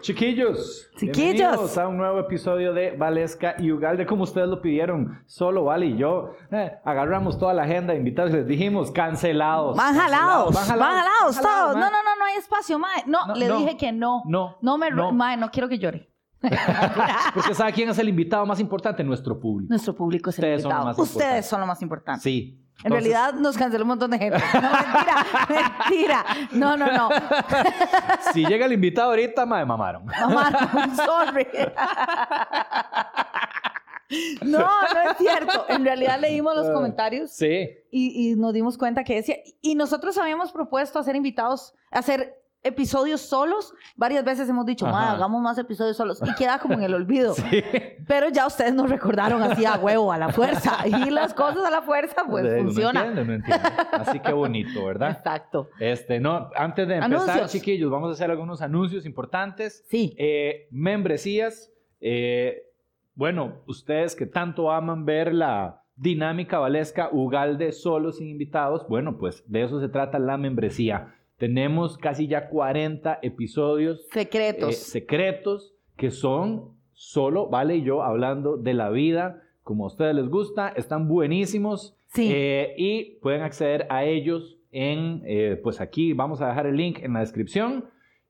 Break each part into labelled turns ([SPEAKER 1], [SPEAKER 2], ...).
[SPEAKER 1] Chiquillos,
[SPEAKER 2] Chiquillos.
[SPEAKER 1] bienvenidos a un nuevo episodio de Valesca y Ugalde, como ustedes lo pidieron. Solo Vale y yo eh, agarramos toda la agenda de invitados y les dijimos cancelados.
[SPEAKER 2] Van jalados, van jalados, todos. No, no, no, no hay espacio, mae. No,
[SPEAKER 1] No,
[SPEAKER 2] le
[SPEAKER 1] no.
[SPEAKER 2] dije que no.
[SPEAKER 1] No,
[SPEAKER 2] No me,
[SPEAKER 1] no.
[SPEAKER 2] mae, no quiero que llore.
[SPEAKER 1] Porque ¿sabe quién es el invitado más importante? Nuestro público.
[SPEAKER 2] Nuestro público es el
[SPEAKER 1] Ustedes son
[SPEAKER 2] invitado.
[SPEAKER 1] más
[SPEAKER 2] Ustedes son lo más importante.
[SPEAKER 1] Sí.
[SPEAKER 2] En realidad nos canceló un montón de gente. No, mentira, mentira. No, no, no.
[SPEAKER 1] si llega el invitado ahorita, me mamaron.
[SPEAKER 2] Mamá, no, sorry. No, no es cierto. En realidad leímos los comentarios
[SPEAKER 1] Sí.
[SPEAKER 2] y, y nos dimos cuenta que decía. Y nosotros habíamos propuesto hacer invitados, hacer episodios solos. Varias veces hemos dicho,
[SPEAKER 1] Ajá.
[SPEAKER 2] "Ma, hagamos más episodios solos. Y queda como en el olvido.
[SPEAKER 1] Sí.
[SPEAKER 2] Pero ya ustedes nos recordaron así a huevo, a la fuerza. Y las cosas a la fuerza, pues
[SPEAKER 1] Eh,
[SPEAKER 2] funciona.
[SPEAKER 1] No entiendo, no entiendo. Así que bonito, ¿verdad?
[SPEAKER 2] Exacto.
[SPEAKER 1] Este, no, antes de empezar,
[SPEAKER 2] Anuncios.
[SPEAKER 1] chiquillos, vamos a hacer algunos anuncios importantes.
[SPEAKER 2] Sí.
[SPEAKER 1] Eh, membresías. eh, bueno, ustedes que tanto aman ver la dinámica valesca Ugalde solo sin invitados, bueno, pues de eso se trata la membresía. Tenemos casi ya 40 episodios
[SPEAKER 2] Secretos.
[SPEAKER 1] eh, secretos que son solo Vale y yo hablando de la vida como a ustedes les gusta, están buenísimos
[SPEAKER 2] Sí.
[SPEAKER 1] eh, y pueden acceder a ellos en, eh, pues aquí vamos a dejar el link en la descripción.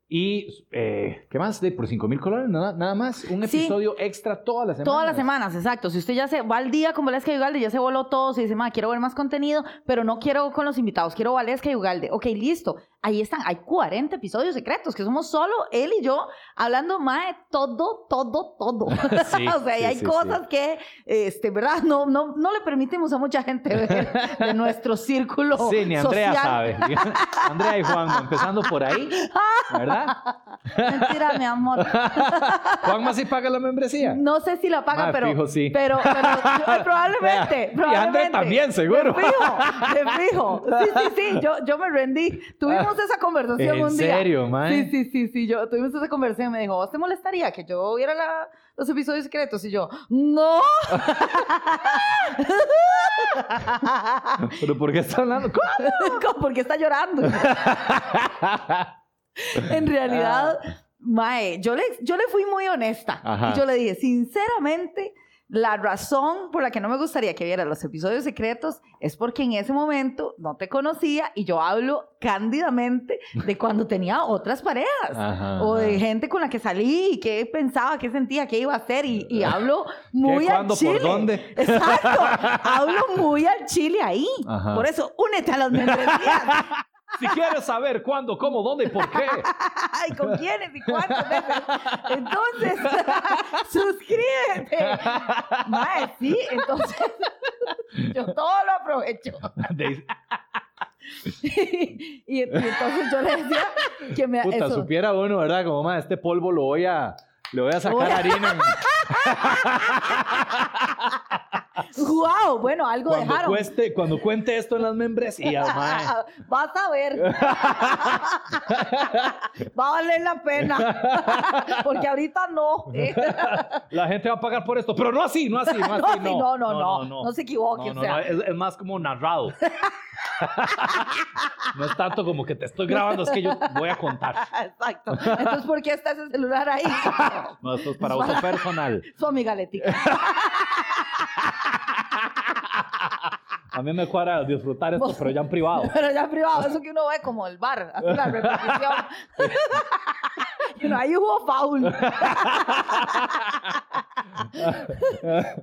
[SPEAKER 1] Y, eh, ¿qué más? De por 5 mil colores, nada, nada más. Un
[SPEAKER 2] Sí.
[SPEAKER 1] episodio extra todas las semanas.
[SPEAKER 2] Todas las semanas, exacto. Si usted ya se va al día con Valesca y Ugalde, ya se voló todo, se dice, ma, quiero ver más contenido, pero no quiero con los invitados, quiero Valesca y Ugalde. Ok, listo. Ahí están, hay 40 episodios secretos, que somos solo él y yo hablando, ma, de todo, todo, todo.
[SPEAKER 1] Sí,
[SPEAKER 2] o sea,
[SPEAKER 1] sí,
[SPEAKER 2] hay
[SPEAKER 1] sí,
[SPEAKER 2] cosas que, este, ¿verdad? No, no, no le permitimos a mucha gente ver de nuestro círculo
[SPEAKER 1] Sí, ni Andrea
[SPEAKER 2] social.
[SPEAKER 1] sabe. Andrea y Juan, empezando por ahí, ¿verdad?
[SPEAKER 2] Mentira, mi amor.
[SPEAKER 1] Juanma sí paga la membresía.
[SPEAKER 2] No sé si la paga,
[SPEAKER 1] Ma,
[SPEAKER 2] pero,
[SPEAKER 1] fijo, sí.
[SPEAKER 2] pero, pero eh, probablemente,
[SPEAKER 1] Vea, y
[SPEAKER 2] probablemente.
[SPEAKER 1] André también, seguro.
[SPEAKER 2] De fijo, de fijo. Sí, sí, sí, yo, yo me rendí. Tuvimos esa conversación
[SPEAKER 1] ¿En
[SPEAKER 2] un día.
[SPEAKER 1] serio, mae?
[SPEAKER 2] Sí, sí, sí, sí, yo tuvimos esa conversación y me dijo, ¿vos te molestaría que yo viera la- los episodios secretos? Y yo, no.
[SPEAKER 1] ¿Pero por qué está hablando? ¿Cómo?
[SPEAKER 2] ¿Por qué está llorando? en realidad, Mae, yo le, yo le fui muy honesta.
[SPEAKER 1] Ajá.
[SPEAKER 2] Y yo le dije, sinceramente, la razón por la que no me gustaría que vieras los episodios secretos es porque en ese momento no te conocía y yo hablo cándidamente de cuando tenía otras parejas.
[SPEAKER 1] Ajá,
[SPEAKER 2] o de
[SPEAKER 1] ajá.
[SPEAKER 2] gente con la que salí y qué pensaba, qué sentía, qué iba a hacer. Y, y hablo muy al
[SPEAKER 1] cuándo, por
[SPEAKER 2] chile.
[SPEAKER 1] dónde?
[SPEAKER 2] Exacto. hablo muy al chile ahí.
[SPEAKER 1] Ajá.
[SPEAKER 2] Por eso, únete a las membresías.
[SPEAKER 1] Si quieres saber cuándo, cómo, dónde y por qué.
[SPEAKER 2] Ay, ¿con quiénes y cuántas veces? Entonces, suscríbete. Mae, sí, entonces, yo todo lo aprovecho. Y, y entonces yo le decía que me...
[SPEAKER 1] Puta,
[SPEAKER 2] eso.
[SPEAKER 1] supiera uno, ¿verdad? Como, más este polvo lo voy a... Le voy a sacar
[SPEAKER 2] Voy a-
[SPEAKER 1] harina.
[SPEAKER 2] ¡Wow! Bueno, algo
[SPEAKER 1] Cuando,
[SPEAKER 2] dejaron.
[SPEAKER 1] cueste, cuando cuente esto en las membresías, mae.
[SPEAKER 2] Vas a ver. Va a valer la pena. Porque ahorita no.
[SPEAKER 1] La gente va a pagar por esto, pero no así, no así, no así,
[SPEAKER 2] No, no, no, no.
[SPEAKER 1] no.
[SPEAKER 2] No se equivoque,
[SPEAKER 1] No, no,
[SPEAKER 2] o sea.
[SPEAKER 1] es, es más como narrado. No es tanto como que te estoy grabando, es que yo voy a contar.
[SPEAKER 2] Exacto. Entonces, ¿por qué está ese celular ahí?
[SPEAKER 1] No, esto es para uso personal.
[SPEAKER 2] Su amiga Letica.
[SPEAKER 1] A mí me cuadra disfrutar esto, pero ya en privado.
[SPEAKER 2] Pero ya privado, eso que uno ve como el bar, así la repetición. y uno, ahí hubo foul.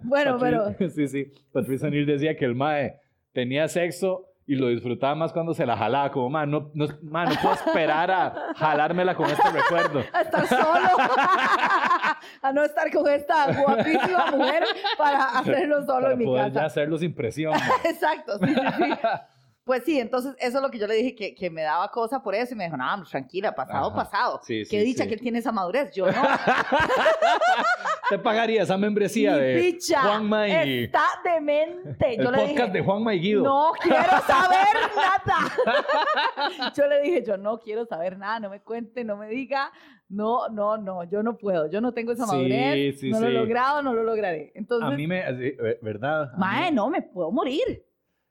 [SPEAKER 2] bueno, pero
[SPEAKER 1] Sí, sí. Patricia Neal decía que el mae tenía sexo y lo disfrutaba más cuando se la jalaba. Como, mae, no, no, mae, no puedo esperar a jalármela con este recuerdo.
[SPEAKER 2] a estar solo, a no estar con esta guapísima mujer para hacerlo solo
[SPEAKER 1] para
[SPEAKER 2] en mi
[SPEAKER 1] poder ya
[SPEAKER 2] casa.
[SPEAKER 1] hacerlo sin presión.
[SPEAKER 2] Exacto, sí, sí, sí. Pues sí, entonces eso es lo que yo le dije que, que me daba cosa por eso y me dijo, no, tranquila, pasado,
[SPEAKER 1] Ajá.
[SPEAKER 2] pasado.
[SPEAKER 1] Sí,
[SPEAKER 2] Qué
[SPEAKER 1] sí,
[SPEAKER 2] dicha
[SPEAKER 1] sí.
[SPEAKER 2] que él tiene esa madurez, yo no.
[SPEAKER 1] ¿Te pagaría esa membresía
[SPEAKER 2] Mi
[SPEAKER 1] de
[SPEAKER 2] picha
[SPEAKER 1] Juanma y
[SPEAKER 2] está demente.
[SPEAKER 1] el
[SPEAKER 2] Yo le
[SPEAKER 1] podcast
[SPEAKER 2] dije,
[SPEAKER 1] de Juanma y Guido?
[SPEAKER 2] no quiero saber nada. Yo le dije, yo no quiero saber nada, no me cuente, no me diga. No, no, no, yo no puedo, yo no tengo esa
[SPEAKER 1] Sí,
[SPEAKER 2] madurez,
[SPEAKER 1] sí,
[SPEAKER 2] no lo he
[SPEAKER 1] sí.
[SPEAKER 2] logrado, no lo lograré. Entonces,
[SPEAKER 1] A mí me... eh, ¿Verdad?
[SPEAKER 2] Mae, no, me puedo morir.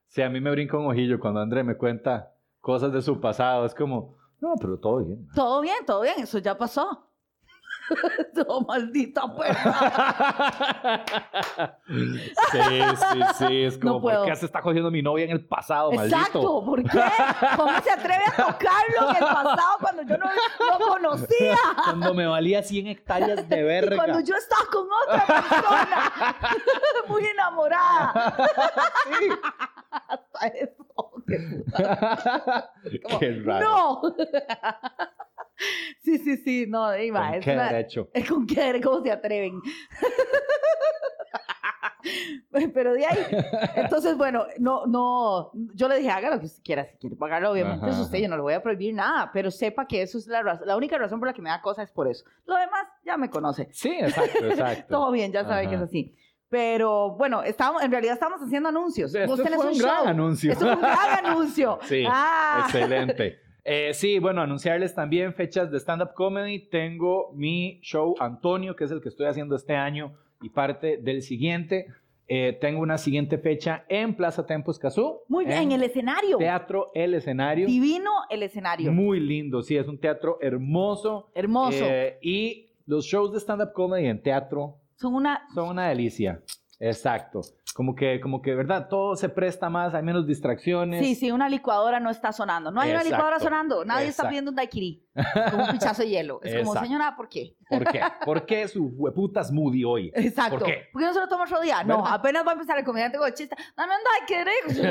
[SPEAKER 1] Sí, a mí me brinca un ojillo cuando André me cuenta cosas de su pasado. Es como, no, pero todo bien.
[SPEAKER 2] Todo bien, todo bien, eso ya pasó. No, maldita perra.
[SPEAKER 1] sí, sí, sí. Es como,
[SPEAKER 2] No.
[SPEAKER 1] ¿por qué se está cogiendo mi novia en el pasado, maldito?
[SPEAKER 2] Exacto, ¿por qué? ¿Cómo se atreve a tocarlo en el pasado cuando yo no lo conocía?
[SPEAKER 1] Cuando me valía 100 hectáreas de
[SPEAKER 2] Y
[SPEAKER 1] verga.
[SPEAKER 2] cuando yo estaba con otra persona, muy enamorada.
[SPEAKER 1] Sí.
[SPEAKER 2] Hasta eso. qué puta. Como,
[SPEAKER 1] Qué raro.
[SPEAKER 2] No. Sí, sí, sí, no, Iba,
[SPEAKER 1] ¿Con
[SPEAKER 2] es
[SPEAKER 1] qué
[SPEAKER 2] una-
[SPEAKER 1] derecho?
[SPEAKER 2] es con qué derecho, cómo se atreven. Pero de ahí, entonces, bueno, no, no, yo le dije, haga lo que usted quiera, si quiere pagarlo, obviamente
[SPEAKER 1] Ajá,
[SPEAKER 2] es usted,
[SPEAKER 1] ajá.
[SPEAKER 2] yo no le voy a prohibir nada, pero sepa que eso es la razón, la única razón por la que me da cosa es por eso. Lo demás ya me conoce.
[SPEAKER 1] Sí, exacto, exacto.
[SPEAKER 2] Todo bien, ya sabe que es
[SPEAKER 1] Ajá.
[SPEAKER 2] así. Pero bueno, estábamos, en realidad estamos haciendo anuncios.
[SPEAKER 1] Este
[SPEAKER 2] Vos tenés
[SPEAKER 1] fue
[SPEAKER 2] un,
[SPEAKER 1] un gran
[SPEAKER 2] show.
[SPEAKER 1] anuncio.
[SPEAKER 2] Esto fue un gran anuncio.
[SPEAKER 1] Sí,
[SPEAKER 2] Ah.
[SPEAKER 1] excelente. Eh, sí, bueno, anunciarles también fechas de stand-up comedy. Tengo mi show Antonio, que es el que estoy haciendo este año y parte del siguiente. Eh, tengo una siguiente fecha en Plaza Tempos Cazú.
[SPEAKER 2] Muy bien, en el escenario.
[SPEAKER 1] Teatro El Escenario.
[SPEAKER 2] Divino el escenario.
[SPEAKER 1] Muy lindo, sí, es un teatro hermoso.
[SPEAKER 2] Hermoso.
[SPEAKER 1] Eh, y los shows de stand-up comedy en teatro
[SPEAKER 2] Son una...
[SPEAKER 1] son una delicia. Exacto. Como que, como que, ¿verdad? Todo se presta más, hay menos distracciones.
[SPEAKER 2] Sí, sí, una licuadora no está sonando. No hay una licuadora sonando. Nadie está pidiendo un daiquiri. Como un pichazo de hielo. Es como,
[SPEAKER 1] Exacto.
[SPEAKER 2] señora, ¿por qué?
[SPEAKER 1] ¿Por qué? ¿Por qué su hueputa smoothie hoy?
[SPEAKER 2] Exacto.
[SPEAKER 1] ¿Por qué?
[SPEAKER 2] no se lo toma otro día? No,
[SPEAKER 1] ¿Verdad?
[SPEAKER 2] apenas va a empezar el comediante con el chiste. Dame un daiquiri.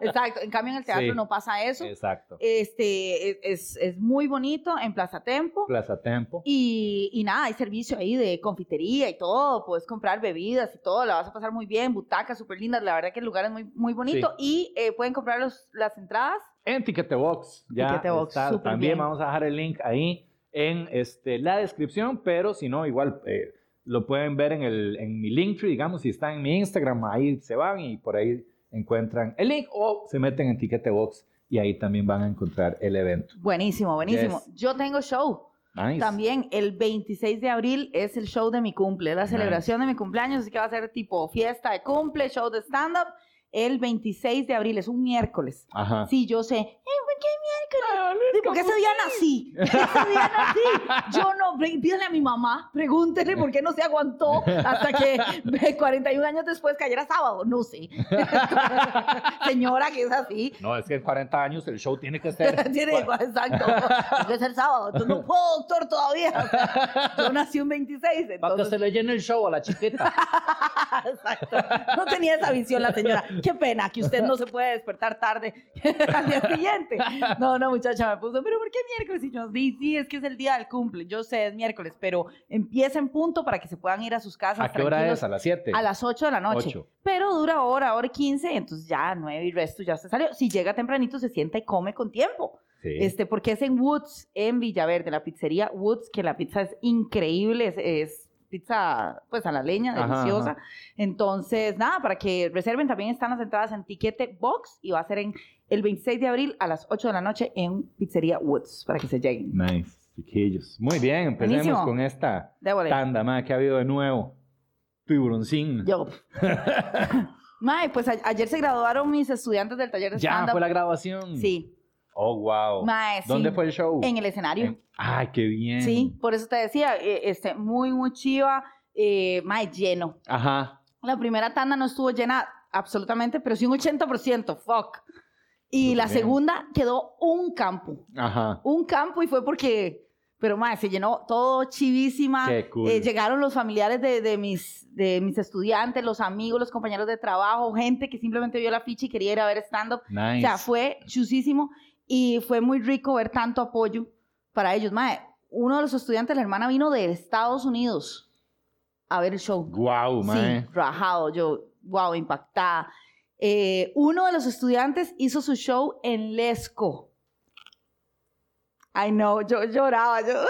[SPEAKER 2] Exacto. En cambio, en el teatro
[SPEAKER 1] Sí.
[SPEAKER 2] no pasa eso.
[SPEAKER 1] Exacto.
[SPEAKER 2] Este, es, es, es muy bonito en Plaza Tempo.
[SPEAKER 1] Plaza Tempo.
[SPEAKER 2] Y, y nada, hay servicio ahí de confitería y todo, puedes comprar bebidas y todo, la vas a pasar muy bien, butacas súper lindas, la verdad que el lugar es muy, muy bonito y eh, pueden comprar los- las entradas.
[SPEAKER 1] En Ticketebox. Ya
[SPEAKER 2] Ticketebox,
[SPEAKER 1] está. También
[SPEAKER 2] bien.
[SPEAKER 1] vamos a dejar el link ahí en este, la descripción, pero si no, igual eh, lo pueden ver en, el, en mi Linktree, digamos, si están en mi Instagram, ahí se van y por ahí encuentran el link o se meten en Ticketebox y ahí también van a encontrar el evento.
[SPEAKER 2] Buenísimo, buenísimo.
[SPEAKER 1] Yes.
[SPEAKER 2] Yo tengo show.
[SPEAKER 1] Nice.
[SPEAKER 2] También el 26 de abril es el show de mi cumple, la
[SPEAKER 1] Nice.
[SPEAKER 2] celebración de mi cumpleaños, así que va a ser tipo fiesta de cumple, show de stand-up. El 26 de abril es un miércoles.
[SPEAKER 1] Ajá.
[SPEAKER 2] Sí, yo sé. Eh, ¿Por qué miércoles? Sí, porque ese día nací. Ese día nací. Yo no, pídele a mi mamá, pregúntele por qué no se aguantó hasta que ve, 41 años después cayera sábado. No sé. Señora, que es así.
[SPEAKER 1] No, es que en 40 años el show tiene que ser.
[SPEAKER 2] Tiene, exacto. Tiene que ser sábado. Entonces no puedo, doctor, todavía. O sea, yo nací un 26. Entonces,
[SPEAKER 1] le llene el show a la chiquita.
[SPEAKER 2] Exacto. No tenía esa visión la señora. Qué pena que usted no se puede despertar tarde al día siguiente. No, no, muchacha, me puso, pero ¿por qué miércoles? Y yo, sí, sí, es que es el día del cumple. Yo sé, es miércoles, pero empieza en punto para que se puedan ir a sus casas.
[SPEAKER 1] ¿A qué hora es? A las 7.
[SPEAKER 2] A las 8 de la noche.
[SPEAKER 1] Ocho.
[SPEAKER 2] Pero dura hora, hora y 15, entonces ya 9 y resto ya se salió. Si llega tempranito, se sienta y come con tiempo.
[SPEAKER 1] Sí.
[SPEAKER 2] Este, porque es en Woods, en Villaverde, la pizzería Woods, que la pizza es increíble, es, es pizza pues a la leña,
[SPEAKER 1] Ajá,
[SPEAKER 2] deliciosa.
[SPEAKER 1] ajá.
[SPEAKER 2] Entonces, nada, para que reserven también están las entradas en Tiquete Box y va a ser en el 26 de abril a las 8 de la noche en Pizzería Woods, para que se lleguen.
[SPEAKER 1] Nice, chiquillos. Muy bien, empecemos
[SPEAKER 2] Buenísimo.
[SPEAKER 1] con esta
[SPEAKER 2] Débole.
[SPEAKER 1] tanda, ma, que ha habido de nuevo. Tiburoncín.
[SPEAKER 2] Yo. Mae, pues a- ayer se graduaron mis estudiantes del taller de
[SPEAKER 1] ya
[SPEAKER 2] stand-up.
[SPEAKER 1] fue la grabación.
[SPEAKER 2] Sí.
[SPEAKER 1] Oh, wow.
[SPEAKER 2] Mae, sí.
[SPEAKER 1] ¿Dónde fue el show?
[SPEAKER 2] En el escenario.
[SPEAKER 1] En- Ay, qué bien.
[SPEAKER 2] Sí, por eso te decía, eh, este, muy, muy chiva, eh, mae, lleno.
[SPEAKER 1] Ajá.
[SPEAKER 2] La primera tanda no estuvo llena absolutamente, pero sí un 80%, fuck. Y
[SPEAKER 1] Súper
[SPEAKER 2] la
[SPEAKER 1] bien.
[SPEAKER 2] segunda quedó un campo,
[SPEAKER 1] Ajá.
[SPEAKER 2] un campo y fue porque, pero mae, se llenó todo chivísima.
[SPEAKER 1] Qué cool.
[SPEAKER 2] Eh, llegaron los familiares de, de mis, de mis estudiantes, los amigos, los compañeros de trabajo, gente que simplemente vio la ficha y quería ir a ver stand-up.
[SPEAKER 1] Nice.
[SPEAKER 2] O sea, fue chusísimo y fue muy rico ver tanto apoyo para ellos. Mae, uno de los estudiantes, la hermana vino de Estados Unidos a ver el show.
[SPEAKER 1] Wow, mae.
[SPEAKER 2] Sí, rajado, yo, wow, impactada. Eh, uno de los estudiantes hizo su show en Lesco. I know, yo lloraba, yo,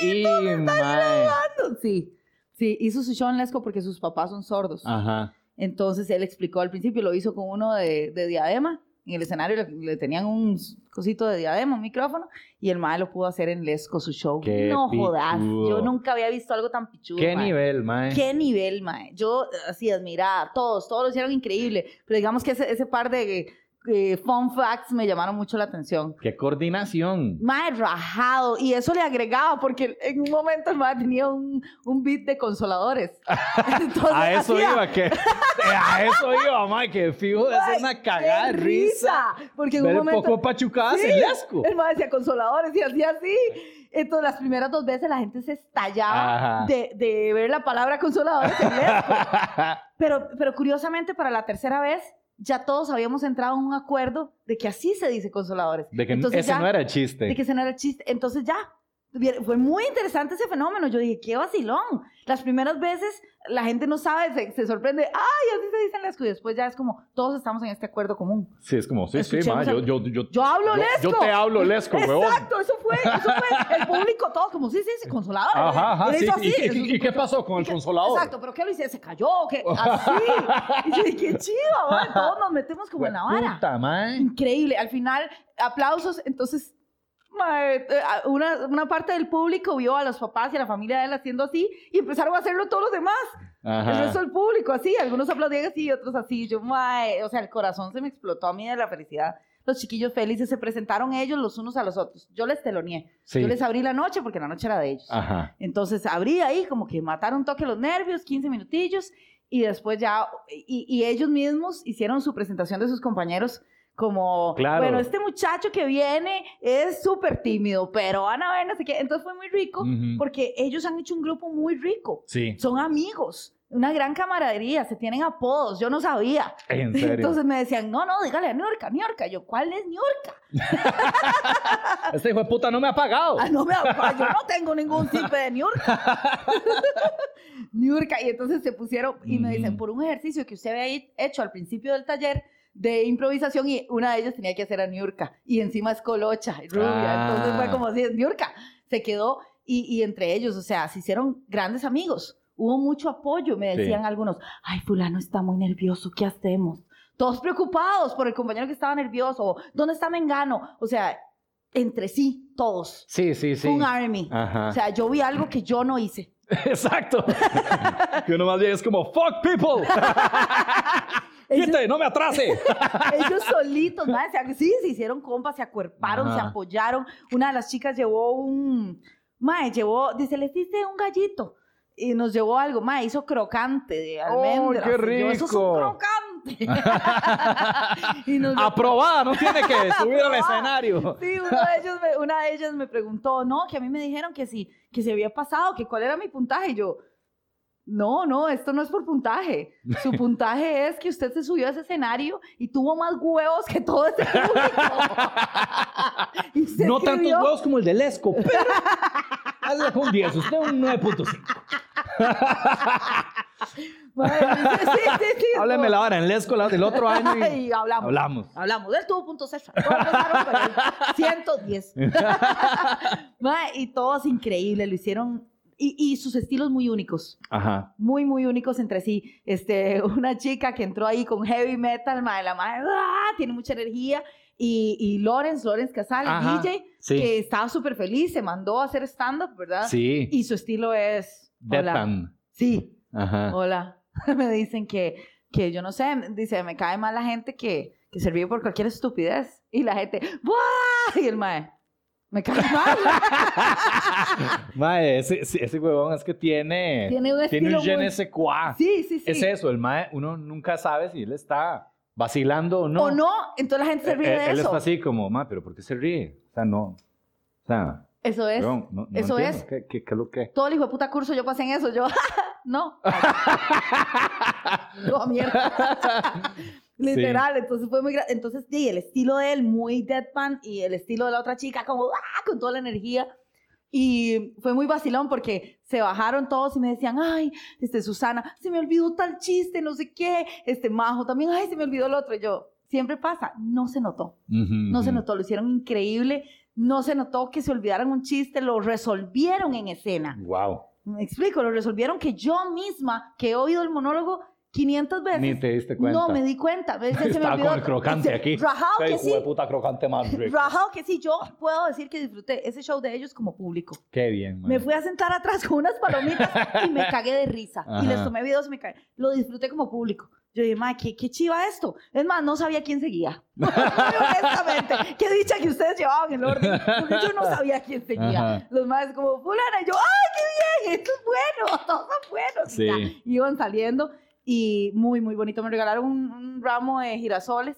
[SPEAKER 2] ¡ay,
[SPEAKER 1] Y, mae.
[SPEAKER 2] chiquito! Sí, sí, hizo su show en Lesco porque sus papás son sordos.
[SPEAKER 1] Ajá.
[SPEAKER 2] Entonces él explicó al principio, lo hizo con uno de, de diadema. En el escenario le, le tenían un cosito de diadema, un micrófono, y el mae lo pudo hacer en Lesco su show.
[SPEAKER 1] Qué
[SPEAKER 2] no jodas,
[SPEAKER 1] pichudo.
[SPEAKER 2] yo nunca había visto algo tan pichudo.
[SPEAKER 1] ¿Qué
[SPEAKER 2] mae.
[SPEAKER 1] nivel, mae?
[SPEAKER 2] ¿Qué nivel, mae? Yo, así, admirada. Todos, todos lo hicieron increíble. Pero digamos que ese, ese par de eh, fun facts me llamaron mucho la atención.
[SPEAKER 1] ¡Qué coordinación!
[SPEAKER 2] Mae, rajado. Y eso le agregaba, porque en un momento el mae tenía un, un beat de consoladores. Entonces,
[SPEAKER 1] a eso
[SPEAKER 2] hacía-
[SPEAKER 1] iba, que a eso iba, mae, que fijo de hacer una cagada de risa.
[SPEAKER 2] Porque en un
[SPEAKER 1] un
[SPEAKER 2] momento...
[SPEAKER 1] poco pachucadas
[SPEAKER 2] Sí,
[SPEAKER 1] lesco.
[SPEAKER 2] El mae decía consoladores y hacía así. Entonces, las primeras dos veces la gente se estallaba de, de ver la palabra consoladores en. Pero, pero curiosamente, para la tercera vez, ya todos habíamos entrado en un acuerdo de que así se dice consoladores.
[SPEAKER 1] De que
[SPEAKER 2] Entonces
[SPEAKER 1] ese
[SPEAKER 2] ya-
[SPEAKER 1] no era el chiste.
[SPEAKER 2] de que ese no era el chiste. Entonces ya, fue muy interesante ese fenómeno. Yo dije, qué vacilón. Las primeras veces la gente no sabe, se, se sorprende, ay, así se dicen lesco. Y después ya es como, todos estamos en este acuerdo común.
[SPEAKER 1] Sí, es como, sí, sí,
[SPEAKER 2] Escuchemos
[SPEAKER 1] mae, yo,
[SPEAKER 2] el-
[SPEAKER 1] yo, yo,
[SPEAKER 2] Yo hablo
[SPEAKER 1] yo-
[SPEAKER 2] lesco.
[SPEAKER 1] Yo te hablo lesco, huevón.
[SPEAKER 2] Exacto, eso fue, eso fue. El público, todos como, sí, sí, sí, consoladores.
[SPEAKER 1] Ajá, ajá, sí. ¿Y,
[SPEAKER 2] así,
[SPEAKER 1] y-
[SPEAKER 2] es
[SPEAKER 1] y- y qué pasó con el consolador?
[SPEAKER 2] Exacto, pero ¿qué lo hice? ¿Se cayó? ¿Qué? Así. Y yo qué chido, man. Todos nos metemos como en la vara.
[SPEAKER 1] Puta, mae.
[SPEAKER 2] Increíble. Al final, aplausos. Entonces, mae, eh, una, una parte del público vio a los papás y a la familia de él haciendo así y empezaron a hacerlo todos los demás. El
[SPEAKER 1] Ajá.
[SPEAKER 2] resto del público así. Algunos aplaudían así y otros así. Yo, mae, o sea, el corazón se me explotó a mí de la felicidad. Los chiquillos felices se presentaron ellos los unos a los otros. Yo les teloneé.
[SPEAKER 1] Sí.
[SPEAKER 2] Yo les abrí la noche porque la noche era de ellos.
[SPEAKER 1] Ajá.
[SPEAKER 2] Entonces abrí ahí, como que mataron un toque los nervios, 15 minutillos, y después ya, y, y ellos mismos hicieron su presentación de sus compañeros como,
[SPEAKER 1] Claro.
[SPEAKER 2] bueno, este muchacho que viene es súper tímido, pero van a ver, no sé qué. Entonces fue muy rico
[SPEAKER 1] Ujú.
[SPEAKER 2] porque ellos han hecho un grupo muy rico.
[SPEAKER 1] Sí,
[SPEAKER 2] Son amigos, una gran camaradería, se tienen apodos, yo no sabía.
[SPEAKER 1] en serio.
[SPEAKER 2] Entonces me decían, no, no, dígale a Niorca, Niorca. Yo, ¿cuál es Niorca?
[SPEAKER 1] Este hijo de puta no me ha pagado.
[SPEAKER 2] Ah, no me ah, yo no tengo ningún simple de Niurka. Niurka. Y entonces se pusieron y me dicen, por un ejercicio que usted había hecho al principio del taller de improvisación y una de ellas tenía que hacer a Niurka. Y encima es colocha, y rubia. Entonces fue
[SPEAKER 1] Ah.
[SPEAKER 2] como así, Niurka. Se quedó y, y entre ellos, o sea, se hicieron grandes amigos. Hubo mucho apoyo, me
[SPEAKER 1] Sí.
[SPEAKER 2] decían algunos, ay, fulano está muy nervioso, ¿qué hacemos? Todos preocupados por el compañero que estaba nervioso, ¿dónde está Mengano? O sea, entre sí, todos.
[SPEAKER 1] Sí, sí, sí.
[SPEAKER 2] Un army.
[SPEAKER 1] Ajá.
[SPEAKER 2] O sea, yo vi algo que yo no hice.
[SPEAKER 1] Exacto. que uno más bien es como, fuck people. Quite, no me atrase.
[SPEAKER 2] ellos solitos, ¿no? Sí, se hicieron compas, se acuerparon,
[SPEAKER 1] Ajá.
[SPEAKER 2] se apoyaron. Una de las chicas llevó un... Mae, llevó, dice, les diste un gallito. Y nos llevó algo, mae, hizo crocante de
[SPEAKER 1] ¡Oh,
[SPEAKER 2] almendras.
[SPEAKER 1] qué
[SPEAKER 2] Y yo, Eso es un
[SPEAKER 1] rico!
[SPEAKER 2] crocante. y nos
[SPEAKER 1] Aprobada, no tiene que subir al escenario.
[SPEAKER 2] Sí, uno de ellos me- una de ellas me preguntó, no, que a mí me dijeron que sí, que se había pasado, que cuál era mi puntaje. Y yo, no, no, esto no es por puntaje. Su puntaje es que usted se subió a ese escenario y tuvo más huevos que todo ese público.
[SPEAKER 1] No tantos huevos como el de Lesco, pero hazle un 10, usted un 9.5.
[SPEAKER 2] Madre, sí, sí, sí, no.
[SPEAKER 1] la hora en Lesco la del otro año y
[SPEAKER 2] Y hablamos.
[SPEAKER 1] hablamos.
[SPEAKER 2] Hablamos. Él tuvo puntos extra. Todos empezaron con el 110. Mae, y todos increíbles. Lo hicieron. Y, y sus estilos muy únicos.
[SPEAKER 1] Ajá.
[SPEAKER 2] muy, muy únicos entre sí. Este, una chica que entró ahí con heavy metal, madre, la madre, ¡ah! tiene mucha energía. Y, y Lawrence, Lawrence Casal,
[SPEAKER 1] Ajá,
[SPEAKER 2] DJ,
[SPEAKER 1] sí.
[SPEAKER 2] que estaba súper feliz, se mandó a hacer stand-up, ¿verdad?
[SPEAKER 1] Sí.
[SPEAKER 2] Y su estilo es...
[SPEAKER 1] Deadpan.
[SPEAKER 2] Sí,
[SPEAKER 1] Ajá.
[SPEAKER 2] hola. Me dicen que, que yo no sé, dice, me cae mal la gente que, que se ríe por cualquier estupidez. Y la gente, ¡buah! Y el mae, me cae mal.
[SPEAKER 1] Mae, ese, ese huevón es que tiene,
[SPEAKER 2] Tiene un
[SPEAKER 1] tiene un je
[SPEAKER 2] muy-
[SPEAKER 1] ne sais quoi.
[SPEAKER 2] sí, sí, sí.
[SPEAKER 1] Es eso, el mae, uno nunca sabe si él está vacilando o no.
[SPEAKER 2] O no, entonces la gente se
[SPEAKER 1] Él,
[SPEAKER 2] ríe de
[SPEAKER 1] él
[SPEAKER 2] eso.
[SPEAKER 1] está así como, mae, pero ¿por qué se ríe? O sea, no. O sea,
[SPEAKER 2] Eso es.
[SPEAKER 1] no, no
[SPEAKER 2] eso
[SPEAKER 1] entiendo.
[SPEAKER 2] es.
[SPEAKER 1] ¿Qué, qué, qué lo que?
[SPEAKER 2] todo el hijo de puta curso yo pasé en eso. Yo, no. No, mierda. Literal, entonces fue muy Entonces, sí, el estilo de él muy deadpan y el estilo de la otra chica como ¡ah! con toda la energía. Y fue muy vacilón porque se bajaron todos y me decían, ay, este, Susana, se me olvidó tal chiste, no sé qué. Este, Majo también, ay, se me olvidó el otro. Y yo, siempre pasa, no se notó. No se notó, lo hicieron increíble. No se notó que se olvidaran un chiste, lo resolvieron en escena.
[SPEAKER 1] Wow.
[SPEAKER 2] Me explico, lo resolvieron que yo misma, que he oído el monólogo 500 veces,
[SPEAKER 1] Ni te diste cuenta.
[SPEAKER 2] no me di cuenta. Me- se me
[SPEAKER 1] Estaba
[SPEAKER 2] olvidó.
[SPEAKER 1] con el crocante
[SPEAKER 2] Se-
[SPEAKER 1] aquí.
[SPEAKER 2] Rajado
[SPEAKER 1] Qué
[SPEAKER 2] que sí.
[SPEAKER 1] puta crocante más rico.
[SPEAKER 2] Rajado que sí, yo puedo decir que disfruté ese show de ellos como público.
[SPEAKER 1] Qué bien, mae.
[SPEAKER 2] Me fui a sentar atrás con unas palomitas y me cagué de risa. Y les
[SPEAKER 1] Ajá.
[SPEAKER 2] tomé videos y me cagué. Lo disfruté como público. Yo dije, mae, ¿qué, qué chiva esto. Es más, no sabía quién seguía. Honestamente, qué dicha que ustedes llevaban el orden, porque yo no sabía quién seguía.
[SPEAKER 1] Ajá.
[SPEAKER 2] Los más como, fulana, y yo, ¡ay, qué bien! Esto es bueno, todos son buenos.
[SPEAKER 1] Sí.
[SPEAKER 2] Y ya, iban saliendo y muy, muy bonito. Me regalaron un, un ramo de girasoles.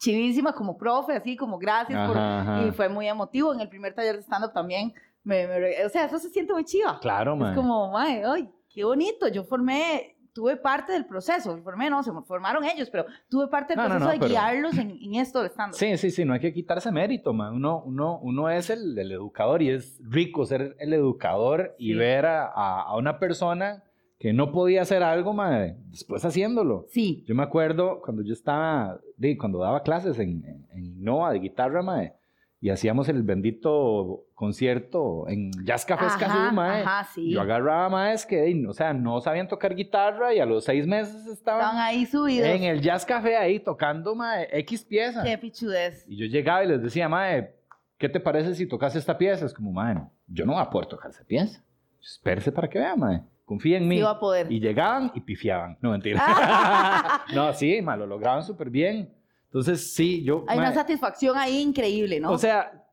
[SPEAKER 2] Chivísima, como profe, así como gracias. por-
[SPEAKER 1] Ajá, ajá.
[SPEAKER 2] Y fue muy emotivo. En el primer taller de stand-up también. Me, me o sea, eso se siente muy chiva.
[SPEAKER 1] Claro, mae.
[SPEAKER 2] Es como, mae, ay, qué bonito. Yo formé, tuve parte del proceso. Formé, no, se formaron ellos, pero tuve parte del
[SPEAKER 1] No, no,
[SPEAKER 2] proceso
[SPEAKER 1] no,
[SPEAKER 2] de
[SPEAKER 1] pero-
[SPEAKER 2] guiarlos en, en esto del stand-up.
[SPEAKER 1] Sí, sí, sí, no hay que quitarse mérito, man. Uno, uno, uno es el, el educador y es rico ser el educador y
[SPEAKER 2] Sí.
[SPEAKER 1] ver a, a- a una persona que no podía hacer algo, man, después haciéndolo.
[SPEAKER 2] Sí.
[SPEAKER 1] Yo me acuerdo cuando yo estaba, de, cuando daba clases en, en, en Innova de guitarra, mae, y hacíamos el bendito concierto en Jazz Café Escazú, mae.
[SPEAKER 2] ajá, sí.
[SPEAKER 1] Yo agarraba maes que, o sea, no sabían tocar guitarra y a los seis meses
[SPEAKER 2] Estaban
[SPEAKER 1] estaban
[SPEAKER 2] ahí subidos.
[SPEAKER 1] en el Jazz Café ahí tocando, mae, X pieza.
[SPEAKER 2] Qué pichudez.
[SPEAKER 1] Y yo llegaba y les decía, mae, ¿qué te parece si tocas esta pieza? Es como, mae, yo no voy a poder tocar esa pieza. Espérese para que vea, mae. Confía en mí.
[SPEAKER 2] Sí va a poder.
[SPEAKER 1] Y llegaban y pifiaban. No, mentira. no, sí, mae, lo lograban súper bien. Entonces, sí, yo...
[SPEAKER 2] Hay
[SPEAKER 1] mae,
[SPEAKER 2] una satisfacción ahí increíble, ¿no?
[SPEAKER 1] O sea,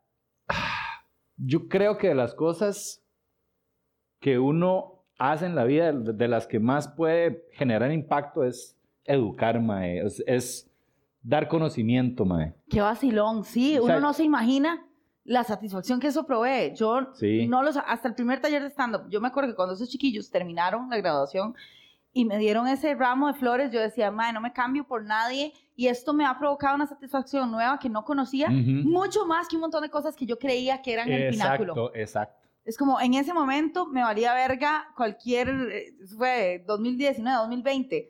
[SPEAKER 1] yo creo que de las cosas que uno hace en la vida, de las que más puede generar impacto es educar, mae. Es, es dar conocimiento, mae.
[SPEAKER 2] Qué vacilón, sí,
[SPEAKER 1] O
[SPEAKER 2] uno
[SPEAKER 1] sea-
[SPEAKER 2] no se imagina la satisfacción que eso provee. Yo
[SPEAKER 1] Sí.
[SPEAKER 2] no los, hasta el primer taller de stand-up, yo me acuerdo que cuando esos chiquillos terminaron la graduación y me dieron ese ramo de flores, yo decía, madre, no me cambio por nadie y esto me ha provocado una satisfacción nueva que no conocía, mucho más que un montón de cosas que yo creía que eran el pináculo.
[SPEAKER 1] Exacto, exacto.
[SPEAKER 2] Es como en ese momento me valía verga cualquier, eh, fue 2019, 2020.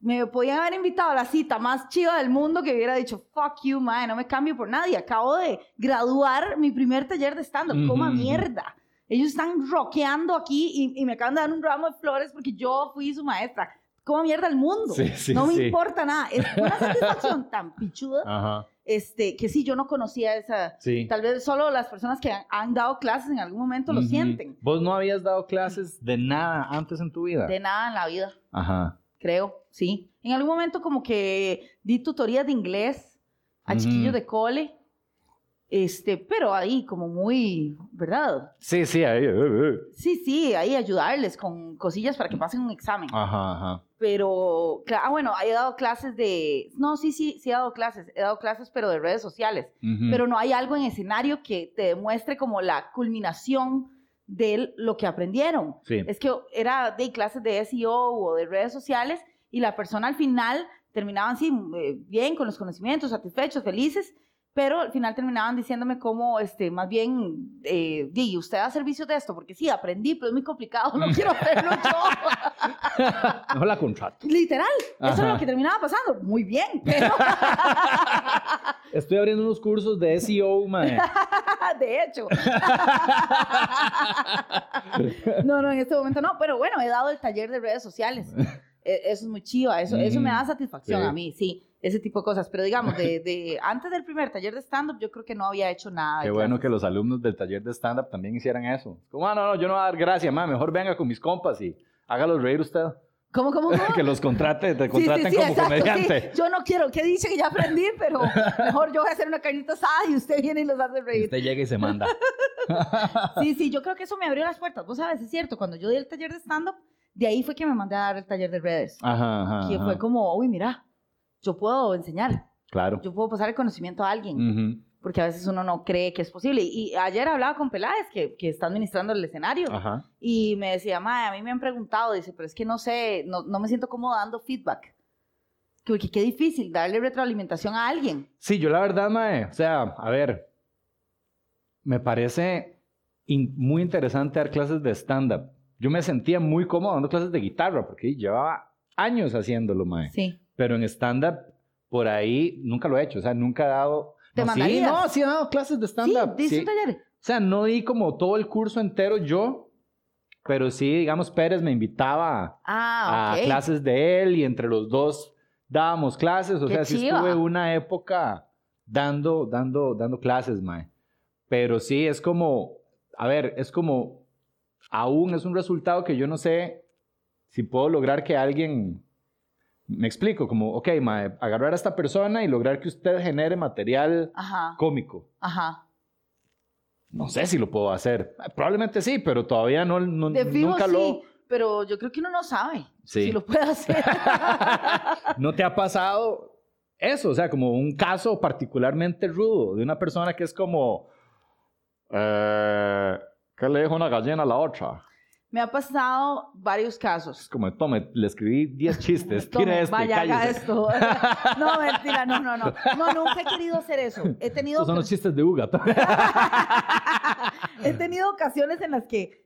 [SPEAKER 2] Me podían haber invitado a la cita más chiva del mundo que hubiera dicho, fuck you, man, no me cambio por nadie. Acabo de graduar mi primer taller de stand-up, coma mierda. Ellos están rockeando aquí y, y me acaban de dar un ramo de flores porque yo fui su maestra. Coma mierda el mundo.
[SPEAKER 1] Sí, sí,
[SPEAKER 2] no me
[SPEAKER 1] sí.
[SPEAKER 2] importa nada. Es una satisfacción tan pichuda
[SPEAKER 1] Ajá,
[SPEAKER 2] este, que sí, yo no conocía esa. Tal vez solo las personas que han, han dado clases en algún momento lo sienten.
[SPEAKER 1] ¿Vos no habías dado clases de nada antes en tu vida?
[SPEAKER 2] De nada en la vida,
[SPEAKER 1] Ajá.
[SPEAKER 2] Creo, sí. En algún momento como que di tutorías de inglés a
[SPEAKER 1] Ujú.
[SPEAKER 2] chiquillos de cole, este, pero ahí como muy, ¿verdad?
[SPEAKER 1] Sí, sí, ahí. eh, eh.
[SPEAKER 2] Sí, sí, ahí ayudarles con cosillas para que pasen un examen.
[SPEAKER 1] Ajá, ajá.
[SPEAKER 2] Pero, ah, bueno, he dado clases de, no, sí, sí, sí he dado clases, he dado clases, pero de redes sociales.
[SPEAKER 1] Ujú.
[SPEAKER 2] pero no hay algo en escenario que te demuestre como la culminación de lo que aprendieron.
[SPEAKER 1] Sí.
[SPEAKER 2] Es que era de clases de SEO o de redes sociales y la persona al final terminaban así eh, bien con los conocimientos, satisfechos, felices, pero al final terminaban diciéndome cómo, este, más bien, eh, di, usted da servicio de esto, porque sí, aprendí, pero es muy complicado, no quiero hacerlo yo.
[SPEAKER 1] Mejor la contrato.
[SPEAKER 2] Literal, eso es
[SPEAKER 1] Ajá.
[SPEAKER 2] lo que terminaba pasando. Muy bien, pero
[SPEAKER 1] Estoy abriendo unos cursos de SEO, mae.
[SPEAKER 2] de hecho. No, no, en este momento no, pero bueno, he dado el taller de redes sociales. E- Eso es muy chiva, eso, eso me da
[SPEAKER 1] Ujú,
[SPEAKER 2] satisfacción
[SPEAKER 1] sí.
[SPEAKER 2] a mí, sí, ese tipo de cosas. Pero digamos, de, de- antes del primer taller de stand-up, yo creo que no había hecho nada.
[SPEAKER 1] Qué bueno que los alumnos del taller de stand-up también hicieran eso. Como, ah, no, no, yo no voy a dar gracia, mae. Mejor venga con mis compas y hágalos reír usted.
[SPEAKER 2] ¿Cómo, cómo, cómo?
[SPEAKER 1] que los contrate, te
[SPEAKER 2] Sí, sí,
[SPEAKER 1] contraten
[SPEAKER 2] sí,
[SPEAKER 1] como
[SPEAKER 2] exacto,
[SPEAKER 1] comediante.
[SPEAKER 2] sí. Yo no quiero, que dice que ya aprendí, pero mejor yo voy a hacer una carnita asada y usted viene y los hace
[SPEAKER 1] Y
[SPEAKER 2] reír.
[SPEAKER 1] usted llega y se manda.
[SPEAKER 2] Sí, sí, yo creo que eso me abrió las puertas. Vos sabes, es cierto, cuando yo di el taller de stand-up, de ahí fue que me mandé a dar el taller de redes.
[SPEAKER 1] Ajá, ajá.
[SPEAKER 2] que
[SPEAKER 1] ajá.
[SPEAKER 2] fue como, uy, mira, yo puedo enseñar,
[SPEAKER 1] Claro.
[SPEAKER 2] yo puedo pasar el conocimiento a alguien, porque a veces uno no cree que es posible. Y ayer hablaba con Peláez, que, que está administrando el escenario,
[SPEAKER 1] Ajá.
[SPEAKER 2] y me decía, mae, a mí me han preguntado, dice, pero es que no sé, no, no me siento cómodo dando feedback. Porque qué difícil darle retroalimentación a alguien.
[SPEAKER 1] Sí, yo la verdad, mae, o sea, a ver, me parece in- muy interesante dar clases de stand-up. Yo me sentía muy cómodo dando clases de guitarra, porque llevaba años haciéndolo, mae.
[SPEAKER 2] Sí.
[SPEAKER 1] Pero en stand-up, por ahí, nunca lo he hecho, o sea, nunca he dado...
[SPEAKER 2] ¿Te
[SPEAKER 1] no, sí, no, sí he dado clases de
[SPEAKER 2] Sí,
[SPEAKER 1] stand-up. sí.
[SPEAKER 2] un taller.
[SPEAKER 1] O sea, no di como todo el curso entero yo, pero sí, digamos, Pérez me invitaba
[SPEAKER 2] Ah,
[SPEAKER 1] a
[SPEAKER 2] ok.
[SPEAKER 1] clases de él y entre los dos dábamos clases. O
[SPEAKER 2] Qué
[SPEAKER 1] sea, sí
[SPEAKER 2] chiva.
[SPEAKER 1] estuve una época dando, dando, dando clases, mae. Pero sí, es como, a ver, es como, aún es un resultado que yo no sé si puedo lograr que alguien Me explico, como, ok, mae, agarrar a esta persona y lograr que usted genere material
[SPEAKER 2] Ajá,
[SPEAKER 1] cómico.
[SPEAKER 2] ajá.
[SPEAKER 1] No sé si lo puedo hacer. Probablemente sí, pero todavía no, no-
[SPEAKER 2] De fijo
[SPEAKER 1] nunca
[SPEAKER 2] sí,
[SPEAKER 1] lo...
[SPEAKER 2] pero yo creo que uno no sabe
[SPEAKER 1] Sí.
[SPEAKER 2] si lo puede hacer.
[SPEAKER 1] ¿No te ha pasado eso? O sea, como un caso particularmente rudo de una persona que es como... Eh, ¿Qué le dijo una gallina a la otra?
[SPEAKER 2] Me ha pasado varios
[SPEAKER 1] Es
[SPEAKER 2] casos.
[SPEAKER 1] como, tome, le escribí 10 chistes,
[SPEAKER 2] Tome,
[SPEAKER 1] tire este,
[SPEAKER 2] vaya,
[SPEAKER 1] cállese.
[SPEAKER 2] esto. No, mentira, no, no, no. No, nunca he querido hacer eso. He tenido,
[SPEAKER 1] Estos son los chistes de Uga.
[SPEAKER 2] he tenido ocasiones en las que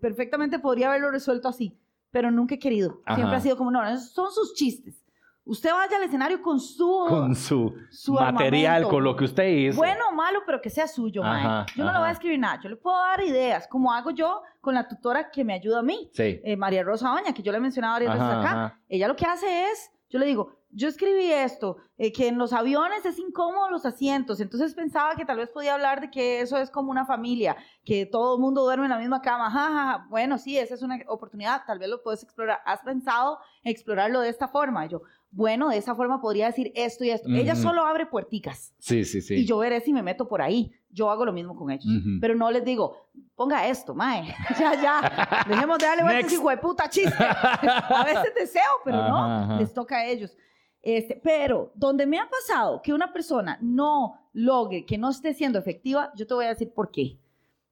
[SPEAKER 2] perfectamente podría haberlo resuelto así, pero nunca he querido. Siempre
[SPEAKER 1] Ajá.
[SPEAKER 2] ha sido como, no, son sus chistes. Usted vaya al escenario con su...
[SPEAKER 1] con su,
[SPEAKER 2] Su
[SPEAKER 1] material,
[SPEAKER 2] armamento.
[SPEAKER 1] con lo que usted hizo.
[SPEAKER 2] Bueno o malo, pero que sea suyo, mae.
[SPEAKER 1] Ajá,
[SPEAKER 2] Yo no le voy a
[SPEAKER 1] ajá.
[SPEAKER 2] escribir nada. Yo le puedo dar ideas, como hago yo con la tutora que me ayuda a mí,
[SPEAKER 1] Sí.
[SPEAKER 2] eh, María Rosa Oña, que yo le he mencionado varias veces
[SPEAKER 1] Ajá,
[SPEAKER 2] acá.
[SPEAKER 1] ajá.
[SPEAKER 2] Ella lo que hace es, yo le digo, yo escribí esto, eh, que en los aviones es incómodo los asientos, entonces pensaba que tal vez podía hablar de que eso es como una familia, que todo el mundo duerme en la misma cama, ja, ja, ja. bueno, sí, esa es una oportunidad, tal vez lo puedes explorar, ¿has pensado explorarlo de esta forma? Y yo, bueno, de esa forma podría decir esto y esto. Ella
[SPEAKER 1] Ujú.
[SPEAKER 2] solo abre puerticas
[SPEAKER 1] Sí, sí, sí.
[SPEAKER 2] y yo veré si me meto por ahí. Yo hago lo mismo con ellos.
[SPEAKER 1] Ujú.
[SPEAKER 2] Pero no les digo, ponga esto, mae. ya, ya. Dejemos de darle vueltas hijo de puta chiste. a veces deseo, pero
[SPEAKER 1] Ajá,
[SPEAKER 2] no.
[SPEAKER 1] ajá.
[SPEAKER 2] Les toca a ellos. Este, pero donde me ha pasado que una persona no logre, que no esté siendo efectiva, yo te voy a decir por qué.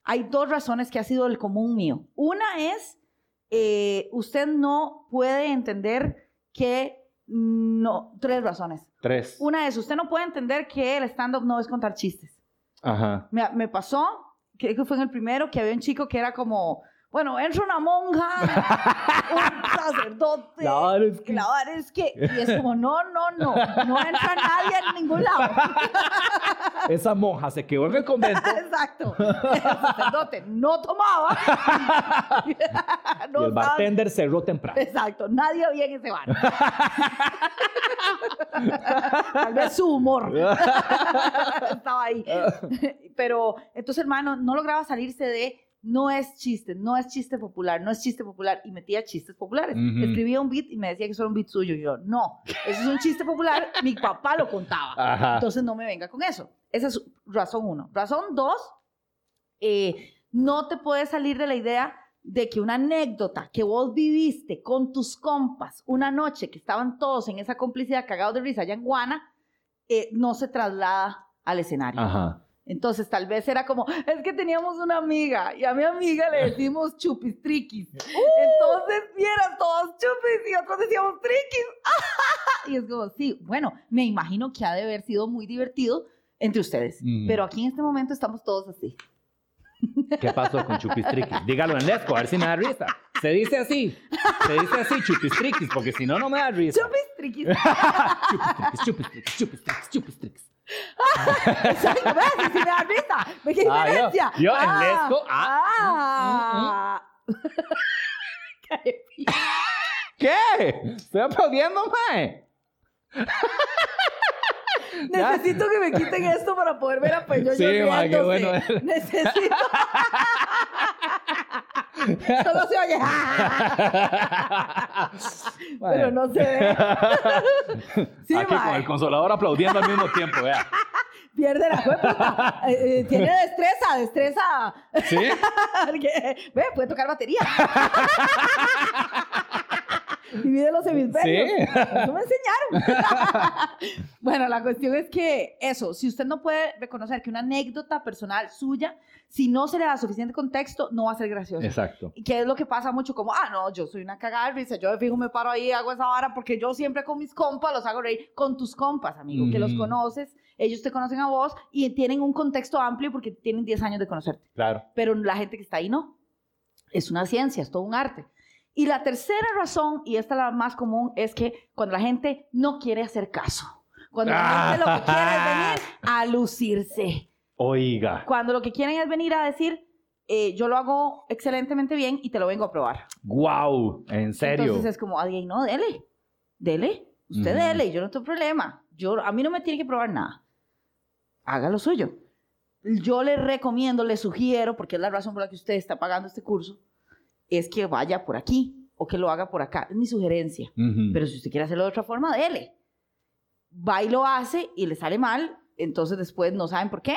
[SPEAKER 2] Hay dos razones que ha sido el común mío. Una es, eh, usted no puede entender que no, tres razones.
[SPEAKER 1] Tres.
[SPEAKER 2] Una es, usted no puede entender que el stand-up no es contar chistes.
[SPEAKER 1] Ajá.
[SPEAKER 2] Me, me pasó, creo que fue en el primero, que había un chico que era como, bueno, entra una monja, un sacerdote,
[SPEAKER 1] La vara es que-
[SPEAKER 2] la vara es que, y es como, no, no, no, no entra nadie en ningún lado.
[SPEAKER 1] Esa monja se quedó en el convento.
[SPEAKER 2] Exacto. El sacerdote no tomaba. no
[SPEAKER 1] y el
[SPEAKER 2] estaba-
[SPEAKER 1] bartender cerró temprano.
[SPEAKER 2] Exacto, nadie había en ese bar. Tal vez su humor estaba ahí. Pero entonces, hermano, no lograba salirse de no es chiste, no es chiste popular, no es chiste popular. Y metía chistes populares. Escribía un beat y me decía que eso era un beat suyo. Y yo, no, eso es un chiste popular, mi papá lo contaba.
[SPEAKER 1] Ajá.
[SPEAKER 2] Entonces no me venga con eso. Esa es razón uno. Razón dos, eh, no te puedes salir de la idea de que una anécdota que vos viviste con tus compas una noche que estaban todos en esa complicidad cagados de risa allá en Guana, eh, no se traslada al escenario.
[SPEAKER 1] Ajá.
[SPEAKER 2] Entonces tal vez era como, es que teníamos una amiga y a mi amiga le decimos chupistriquis. Entonces vieran todos chupis y otros decíamos triquis. y es como, sí, bueno, me imagino que ha de haber sido muy divertido entre ustedes.
[SPEAKER 1] Ujú.
[SPEAKER 2] Pero aquí en este momento estamos todos así.
[SPEAKER 1] ¿Qué pasó con Chupistriquis? Dígalo en lesco, a ver si me da risa. Se dice así. Se dice así, Chupistriquis, porque si no, no me da risa.
[SPEAKER 2] Chupistriquis.
[SPEAKER 1] Chupistriquis, chupistriquis, chupistriquis, chupistriquis.
[SPEAKER 2] Exacto, ¿ves? Sí me da risa. ¿Ve qué
[SPEAKER 1] Ah, yo-
[SPEAKER 2] diferencia?
[SPEAKER 1] yo en lesco, ah,
[SPEAKER 2] ah.
[SPEAKER 1] ¿Qué? Estoy aplaudiendo, mae.
[SPEAKER 2] Necesito que me quiten esto para poder ver a Peño
[SPEAKER 1] Sí, ma, qué bueno.
[SPEAKER 2] Necesito. Solo se oye. Pero no se ve. Sí,
[SPEAKER 1] Aquí
[SPEAKER 2] mae.
[SPEAKER 1] con el consolador aplaudiendo al mismo tiempo, vea.
[SPEAKER 2] Pierde la jueputa. Eh, eh, tiene destreza, destreza.
[SPEAKER 1] ¿Sí?
[SPEAKER 2] Porque, Ve, puede tocar batería. Divide los hemisferios.
[SPEAKER 1] Sí.
[SPEAKER 2] Eso me enseñaron. bueno, la cuestión es que eso, si usted no puede reconocer que una anécdota personal suya, si no se le da suficiente contexto, no va a ser gracioso.
[SPEAKER 1] Exacto.
[SPEAKER 2] Y que es lo que pasa mucho, como, ah, no, yo soy una cagada de risa, yo de fijo me paro ahí hago esa vara porque yo siempre con mis compas los hago reír, con tus compas, amigo, que los
[SPEAKER 1] Ujú.
[SPEAKER 2] conoces, ellos te conocen a vos y tienen un contexto amplio porque tienen 10 años de conocerte,
[SPEAKER 1] Claro.
[SPEAKER 2] pero la gente que está ahí no. Es una ciencia, es todo un arte. Y la tercera razón, y esta es la más común, es que cuando la gente no quiere hacer caso, cuando la gente lo que quiere es venir a lucirse.
[SPEAKER 1] Oiga.
[SPEAKER 2] Cuando lo que quieren es venir a decir, eh, yo lo hago excelentemente bien y te lo vengo a probar.
[SPEAKER 1] Wow. En serio.
[SPEAKER 2] Entonces es como, alguien, no, dele, dele, usted
[SPEAKER 1] Ujú.
[SPEAKER 2] dele, yo no tengo problema. Yo, a mí no me tiene que probar nada. Haga lo suyo. Yo le recomiendo, le sugiero, porque es la razón por la que usted está pagando este curso, es que vaya por aquí. o que lo haga por acá. Es mi sugerencia.
[SPEAKER 1] Ujú.
[SPEAKER 2] Pero si usted quiere hacerlo de otra forma, dele. Va y lo hace y le sale mal, entonces después no saben por qué.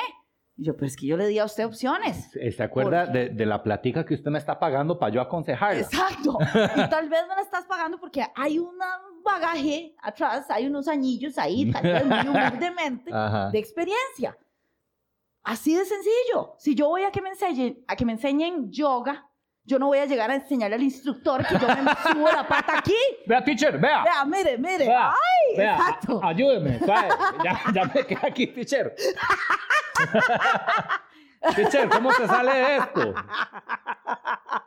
[SPEAKER 2] Y yo, pero es que yo le di a usted opciones.
[SPEAKER 1] ¿Se acuerda
[SPEAKER 2] ¿Por
[SPEAKER 1] de, de la platica que usted me está pagando para yo aconsejarla?
[SPEAKER 2] Exacto. Y tal vez no la estás pagando porque hay un bagaje atrás, hay unos anillos ahí, tal vez muy humildemente, de experiencia. Así de sencillo. Si yo voy a que me enseñen, a que me enseñen yoga, yo no voy a llegar a enseñarle al instructor que yo me subo la pata aquí.
[SPEAKER 1] Vea, teacher, vea.
[SPEAKER 2] Vea, mire, mire.
[SPEAKER 1] Vea,
[SPEAKER 2] Ay,
[SPEAKER 1] vea,
[SPEAKER 2] exacto.
[SPEAKER 1] a- ayúdeme. Ya, ya me quedé aquí, teacher. teacher, ¿cómo se sale de esto?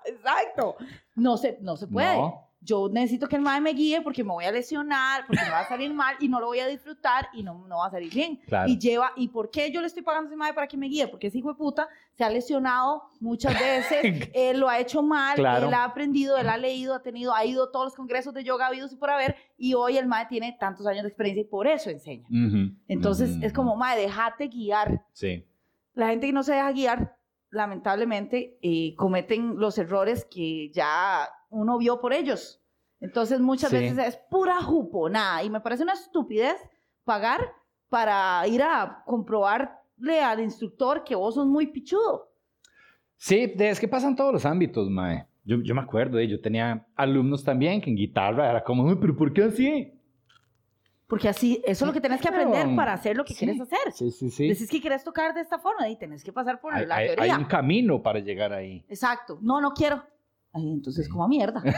[SPEAKER 2] Exacto. No se, no se puede.
[SPEAKER 1] No.
[SPEAKER 2] Yo necesito que el mae me guíe porque me voy a lesionar, porque me va a salir mal y no lo voy a disfrutar y no, no va a salir bien.
[SPEAKER 1] Claro.
[SPEAKER 2] Y lleva, ¿y por qué yo le estoy pagando a ese mae para que me guíe? Porque ese hijo de puta se ha lesionado muchas veces, él lo ha hecho mal,
[SPEAKER 1] Claro.
[SPEAKER 2] él ha aprendido, él ha leído, ha tenido, ha ido a todos los congresos de yoga habidos y por haber, y hoy el mae tiene tantos años de experiencia y por eso enseña.
[SPEAKER 1] Ujú,
[SPEAKER 2] Entonces
[SPEAKER 1] ujú,
[SPEAKER 2] es como, mae, déjate guiar.
[SPEAKER 1] Sí.
[SPEAKER 2] La gente que no se deja guiar, lamentablemente, eh, cometen los errores que ya uno vio por ellos. Entonces, muchas
[SPEAKER 1] Sí.
[SPEAKER 2] veces es pura juponada y me parece una estupidez pagar para ir a comprobarle al instructor que vos sos muy pichudo.
[SPEAKER 1] Sí, es que pasan todos los ámbitos, mae. Yo, yo me acuerdo, eh, yo tenía alumnos también que en guitarra era como, "Uy, pero ¿por qué así?
[SPEAKER 2] Porque así, eso es lo que tenés que aprender para hacer lo que
[SPEAKER 1] Sí.
[SPEAKER 2] quieres hacer.
[SPEAKER 1] Sí, sí, sí.
[SPEAKER 2] Decís que quieres tocar de esta forma y tenés que pasar por
[SPEAKER 1] Hay,
[SPEAKER 2] la
[SPEAKER 1] hay- hay
[SPEAKER 2] teoría.
[SPEAKER 1] un camino para llegar ahí.
[SPEAKER 2] Exacto. No, no quiero. Ay, entonces, como mierda.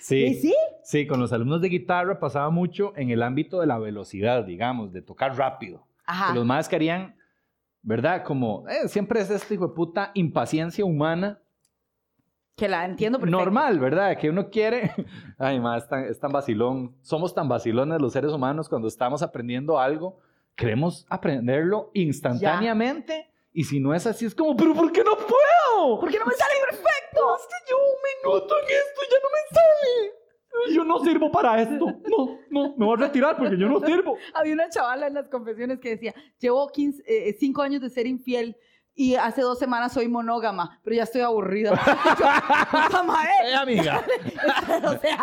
[SPEAKER 1] Sí.
[SPEAKER 2] ¿Y sí?
[SPEAKER 1] Sí, con los alumnos de guitarra pasaba mucho en el ámbito de la velocidad, digamos, de tocar rápido.
[SPEAKER 2] Ajá.
[SPEAKER 1] Que los más querían, ¿verdad? Como, eh, siempre es este hijo de puta impaciencia humana
[SPEAKER 2] Que la entiendo perfecto.
[SPEAKER 1] normal, ¿verdad? Que uno quiere, ay, más, es tan, es tan vacilón, somos tan vacilones los seres humanos cuando estamos aprendiendo algo, queremos aprenderlo instantáneamente y si no es así es como, pero ¿por qué no puedo?
[SPEAKER 2] ¿Por qué no me sale perfecto?
[SPEAKER 1] Es que yo un minuto en esto y ya no me sale. Yo no sirvo para esto. No, no, me voy a retirar porque yo no sirvo.
[SPEAKER 2] Había una chavala en las confesiones que decía, llevo 15, eh, cinco años de ser infiel y hace dos semanas soy monógama, pero ya estoy aburrida. Yo, "Puta mae,
[SPEAKER 1] Eh, amiga,
[SPEAKER 2] o sea,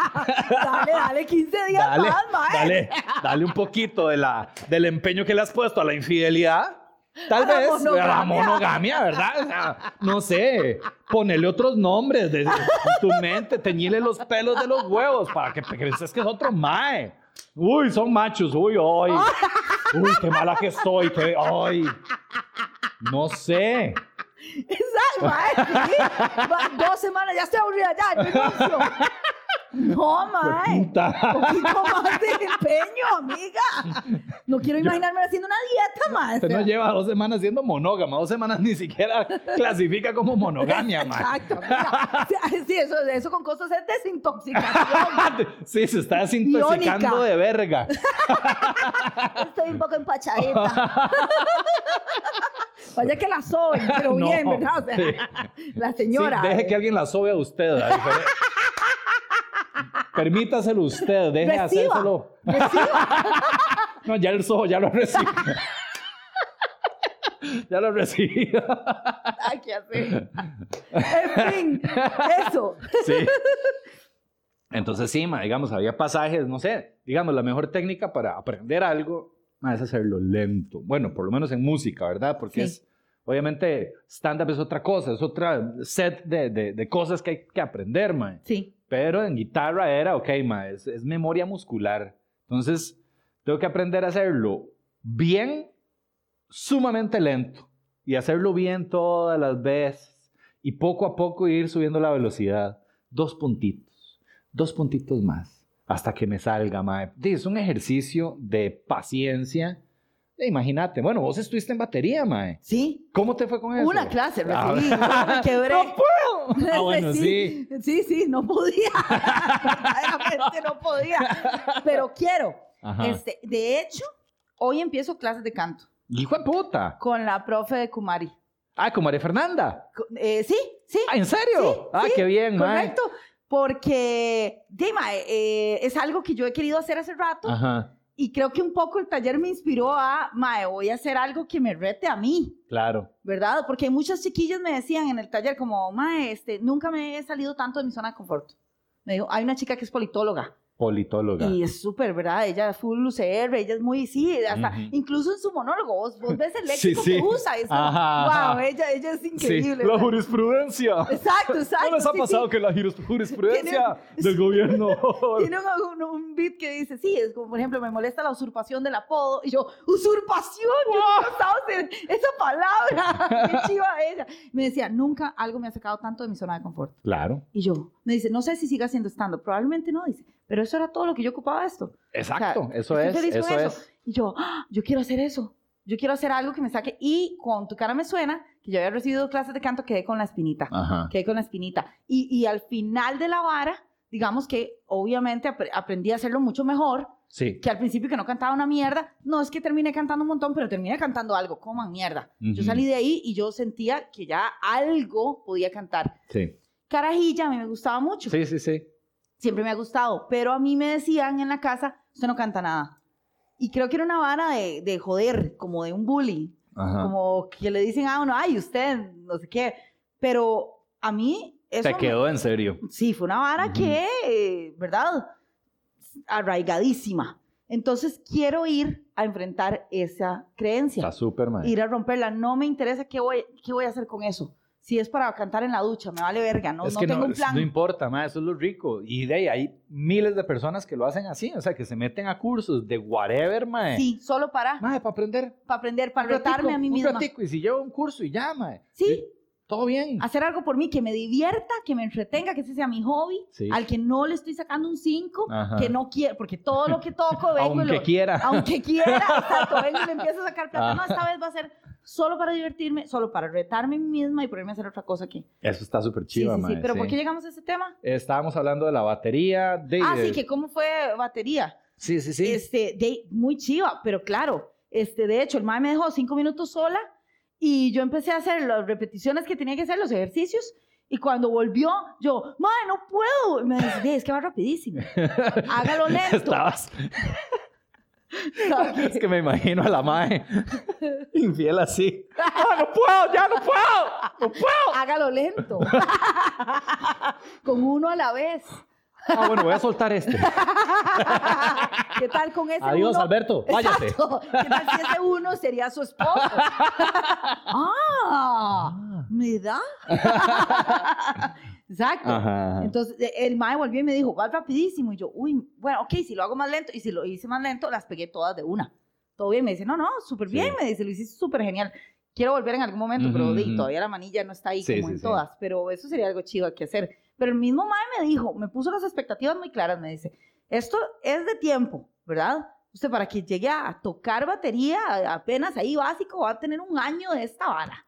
[SPEAKER 2] dale, dale 15 días
[SPEAKER 1] dale,
[SPEAKER 2] más, mae.
[SPEAKER 1] dale, dale un poquito de la, del empeño que le has puesto a la infidelidad. Tal
[SPEAKER 2] la
[SPEAKER 1] vez la
[SPEAKER 2] monogamia.
[SPEAKER 1] ¿verdad? O sea, no sé, ponele otros nombres de, tu mente, teñile los pelos de los huevos para que crees que es otro mae. Uy, son machos, uy, hoy. Uy, qué mala que estoy, que, ay. No sé.
[SPEAKER 2] Exacto, mae, sí. Dos semanas, ya estoy aburrida, ya, renuncio. No, mae. Poquito más de empeño, amiga. No quiero imaginarme haciendo una dieta, mae.
[SPEAKER 1] Usted no lleva dos semanas siendo monógama, dos semanas ni siquiera clasifica como monogamia, mae.
[SPEAKER 2] Exacto. Sí, eso, eso con cosas es desintoxicación.
[SPEAKER 1] Sí, se está desintoxicando
[SPEAKER 2] Iónica.
[SPEAKER 1] de verga.
[SPEAKER 2] Estoy un poco empachadita. Vaya que la soy, pero
[SPEAKER 1] No,
[SPEAKER 2] bien, ¿verdad? O sea,
[SPEAKER 1] sí.
[SPEAKER 2] la señora.
[SPEAKER 1] Sí, deje
[SPEAKER 2] eh,
[SPEAKER 1] que alguien la sobe a usted. a Permítaselo usted, deje hacérselo. No, ya el sojo ya lo recibió. ya lo recibió.
[SPEAKER 2] Ay, ¿qué hacer? En fin, eso.
[SPEAKER 1] Sí. Entonces, sí, ma, digamos, había pasajes, no sé, digamos, la mejor técnica para aprender algo ma, es hacerlo lento. Bueno, por lo menos en música, ¿verdad? Porque
[SPEAKER 2] Sí.
[SPEAKER 1] es, obviamente, stand-up es otra cosa, es otra set de, de- de cosas que hay que aprender, ma.
[SPEAKER 2] Sí.
[SPEAKER 1] Pero en guitarra era, ok, ma, es, memoria muscular. Entonces, tengo que aprender a hacerlo bien, sumamente lento. Y hacerlo bien todas las veces. Y poco a poco ir subiendo la velocidad. Dos puntitos, dos puntitos más. Hasta que me salga, ma. Es un ejercicio de paciencia. Eh, Imagínate, bueno, vos estuviste en batería, mae.
[SPEAKER 2] Sí.
[SPEAKER 1] ¿Cómo te fue con eso?
[SPEAKER 2] Una clase
[SPEAKER 1] Ah,
[SPEAKER 2] recibí, luego me quebré.
[SPEAKER 1] ¡No puedo! Ah, bueno, sí.
[SPEAKER 2] Sí, sí, no podía. Verdaderamente no podía. Pero quiero.
[SPEAKER 1] Ajá.
[SPEAKER 2] Este, de hecho, hoy empiezo clases de canto
[SPEAKER 1] ¡Hijo de puta!
[SPEAKER 2] con la profe de Kumari.
[SPEAKER 1] Ah, María Fernanda.
[SPEAKER 2] Eh, sí, sí.
[SPEAKER 1] Ah, ¿en serio?
[SPEAKER 2] Sí,
[SPEAKER 1] ah,
[SPEAKER 2] sí,
[SPEAKER 1] qué bien, mae.
[SPEAKER 2] Correcto. Porque, Dima, eh, es algo que yo he querido hacer hace rato
[SPEAKER 1] Ajá.
[SPEAKER 2] Y creo que un poco el taller me inspiró a, mae, voy a hacer algo que me rete a mí,
[SPEAKER 1] Claro.
[SPEAKER 2] ¿verdad? Porque muchas chiquillas me decían en el taller como, mae, este, nunca me he salido tanto de mi zona de confort. Me dijo, hay una chica que es politóloga
[SPEAKER 1] Politóloga.
[SPEAKER 2] y es súper, ¿verdad? Ella es full UCR, ella es muy, sí, hasta,
[SPEAKER 1] Ujú.
[SPEAKER 2] incluso en su monólogo, vos, vos ves el
[SPEAKER 1] Sí,
[SPEAKER 2] léxico
[SPEAKER 1] sí.
[SPEAKER 2] que usa, es como,
[SPEAKER 1] Ajá,
[SPEAKER 2] wow, ella, ella es
[SPEAKER 1] Sí,
[SPEAKER 2] increíble.
[SPEAKER 1] la
[SPEAKER 2] ¿verdad?
[SPEAKER 1] jurisprudencia.
[SPEAKER 2] Exacto, exacto.
[SPEAKER 1] ¿No les ha
[SPEAKER 2] sí,
[SPEAKER 1] pasado
[SPEAKER 2] sí.
[SPEAKER 1] que la juris- jurisprudencia
[SPEAKER 2] Tiene-
[SPEAKER 1] del gobierno...
[SPEAKER 2] Tiene un, un, un beat que dice, sí, es como, por ejemplo, me molesta la usurpación del apodo. Y yo, ¿usurpación? Yo no esa palabra. Qué chiva ella. Me decía, nunca algo me ha sacado tanto de mi zona de confort.
[SPEAKER 1] Claro.
[SPEAKER 2] Y yo, me dice, no sé si siga haciendo stand Probablemente no, dice. Pero eso era todo lo que yo ocupaba de esto.
[SPEAKER 1] Exacto,
[SPEAKER 2] O sea,
[SPEAKER 1] eso es, eso
[SPEAKER 2] con
[SPEAKER 1] es.
[SPEAKER 2] Y yo, "Ah, yo quiero hacer eso. Yo quiero hacer algo que me saque. Y con tu cara me suena, que yo había recibido clases de canto, quedé con la espinita
[SPEAKER 1] Ajá.
[SPEAKER 2] quedé con la espinita. Y, y al final de la vara, digamos que obviamente apre- aprendí a hacerlo mucho mejor
[SPEAKER 1] Sí.
[SPEAKER 2] que al principio que no cantaba una mierda. No es que terminé cantando un montón, pero terminé cantando algo, coman mierda. Yo
[SPEAKER 1] Ujú.
[SPEAKER 2] salí de ahí y yo sentía que ya algo podía cantar.
[SPEAKER 1] Sí.
[SPEAKER 2] Carajilla a mí me gustaba mucho.
[SPEAKER 1] Sí, sí, sí.
[SPEAKER 2] Siempre me ha gustado, pero a mí me decían en la casa, usted no canta nada. Y creo que era una vara de, de joder, como de un
[SPEAKER 1] Ajá.
[SPEAKER 2] como que le dicen a uno, ay, usted, no sé qué. Pero a mí eso
[SPEAKER 1] Te
[SPEAKER 2] me-
[SPEAKER 1] quedó en serio.
[SPEAKER 2] Sí, fue una vara que, eh, ¿verdad? Arraigadísima. Entonces quiero ir a enfrentar esa creencia,
[SPEAKER 1] Está súper,
[SPEAKER 2] ir a romperla. No me interesa qué voy, qué voy a hacer con eso. Si es para cantar en la ducha, me vale verga, no,
[SPEAKER 1] es
[SPEAKER 2] no
[SPEAKER 1] que
[SPEAKER 2] tengo
[SPEAKER 1] no,
[SPEAKER 2] un plan.
[SPEAKER 1] no importa, ma, eso es lo rico. Y de ahí hay miles de personas que lo hacen así, o sea, que se meten a cursos de whatever, mae.
[SPEAKER 2] Sí, solo para,
[SPEAKER 1] Mae, para aprender.
[SPEAKER 2] para aprender, para
[SPEAKER 1] Un
[SPEAKER 2] retarme a mí
[SPEAKER 1] un
[SPEAKER 2] misma.
[SPEAKER 1] ratico, y si llevo un curso y ya, mae.
[SPEAKER 2] Sí.
[SPEAKER 1] Y Todo bien.
[SPEAKER 2] Hacer algo por mí que me divierta, que me entretenga, que ese sea mi hobby,
[SPEAKER 1] Sí.
[SPEAKER 2] al que no le estoy sacando un 5,
[SPEAKER 1] Ajá.
[SPEAKER 2] que no quiero, porque todo lo que toco vengo y
[SPEAKER 1] Aunque
[SPEAKER 2] lo-
[SPEAKER 1] quiera.
[SPEAKER 2] aunque quiera, exacto, vengo y le empiezo a sacar plata. No,
[SPEAKER 1] Ajá.
[SPEAKER 2] esta vez va a ser solo para divertirme, solo para retarme misma y ponerme a hacer otra cosa aquí.
[SPEAKER 1] Eso está súper
[SPEAKER 2] Sí,
[SPEAKER 1] chiva,
[SPEAKER 2] sí, sí.
[SPEAKER 1] mae,
[SPEAKER 2] Pero
[SPEAKER 1] sí.
[SPEAKER 2] ¿por qué llegamos a ese tema?
[SPEAKER 1] Estábamos hablando de la batería. De,
[SPEAKER 2] Ah, sí, que cómo fue batería.
[SPEAKER 1] Sí, sí, sí.
[SPEAKER 2] Este, de, muy chiva, pero claro, este, de hecho, el mae me dejó cinco minutos sola y yo empecé a hacer las repeticiones que tenía que hacer, los ejercicios. Y cuando volvió, yo, mae, no puedo. Y me dice, "Ve, es que va rapidísimo. Hágalo lento.
[SPEAKER 1] Estabas. Es que me imagino a la mae infiel así. ¡Ah, no puedo! ¡Ya no puedo! ¡No puedo!
[SPEAKER 2] Hágalo lento. Con uno a la vez.
[SPEAKER 1] Ah, bueno, voy a soltar este.
[SPEAKER 2] ¿Qué tal con ese
[SPEAKER 1] Adiós,
[SPEAKER 2] uno?
[SPEAKER 1] Alberto. Váyate.
[SPEAKER 2] Exacto. ¿Qué tal si ese uno sería su esposo? ah, me da. Exacto.
[SPEAKER 1] Ajá.
[SPEAKER 2] Entonces eh, el mae volvió y me dijo, va rapidísimo. Y yo, uy, bueno, ok, si lo hago más lento. Y si lo hice más lento, las pegué todas de una. Todo bien. Me dice, no, no, súper bien.
[SPEAKER 1] Sí.
[SPEAKER 2] Me dice, lo hiciste súper genial. Quiero volver en algún momento, pero
[SPEAKER 1] Ujú,
[SPEAKER 2] di,
[SPEAKER 1] ujú.
[SPEAKER 2] todavía la manilla no está ahí
[SPEAKER 1] Sí,
[SPEAKER 2] como
[SPEAKER 1] sí,
[SPEAKER 2] en todas. Pero eso sería algo chido que hacer. Pero el mismo mae me dijo, me puso las expectativas muy claras. Me dice, esto es de tiempo, ¿verdad? Usted para que llegue a tocar batería apenas ahí básico va a tener un año de esta vara.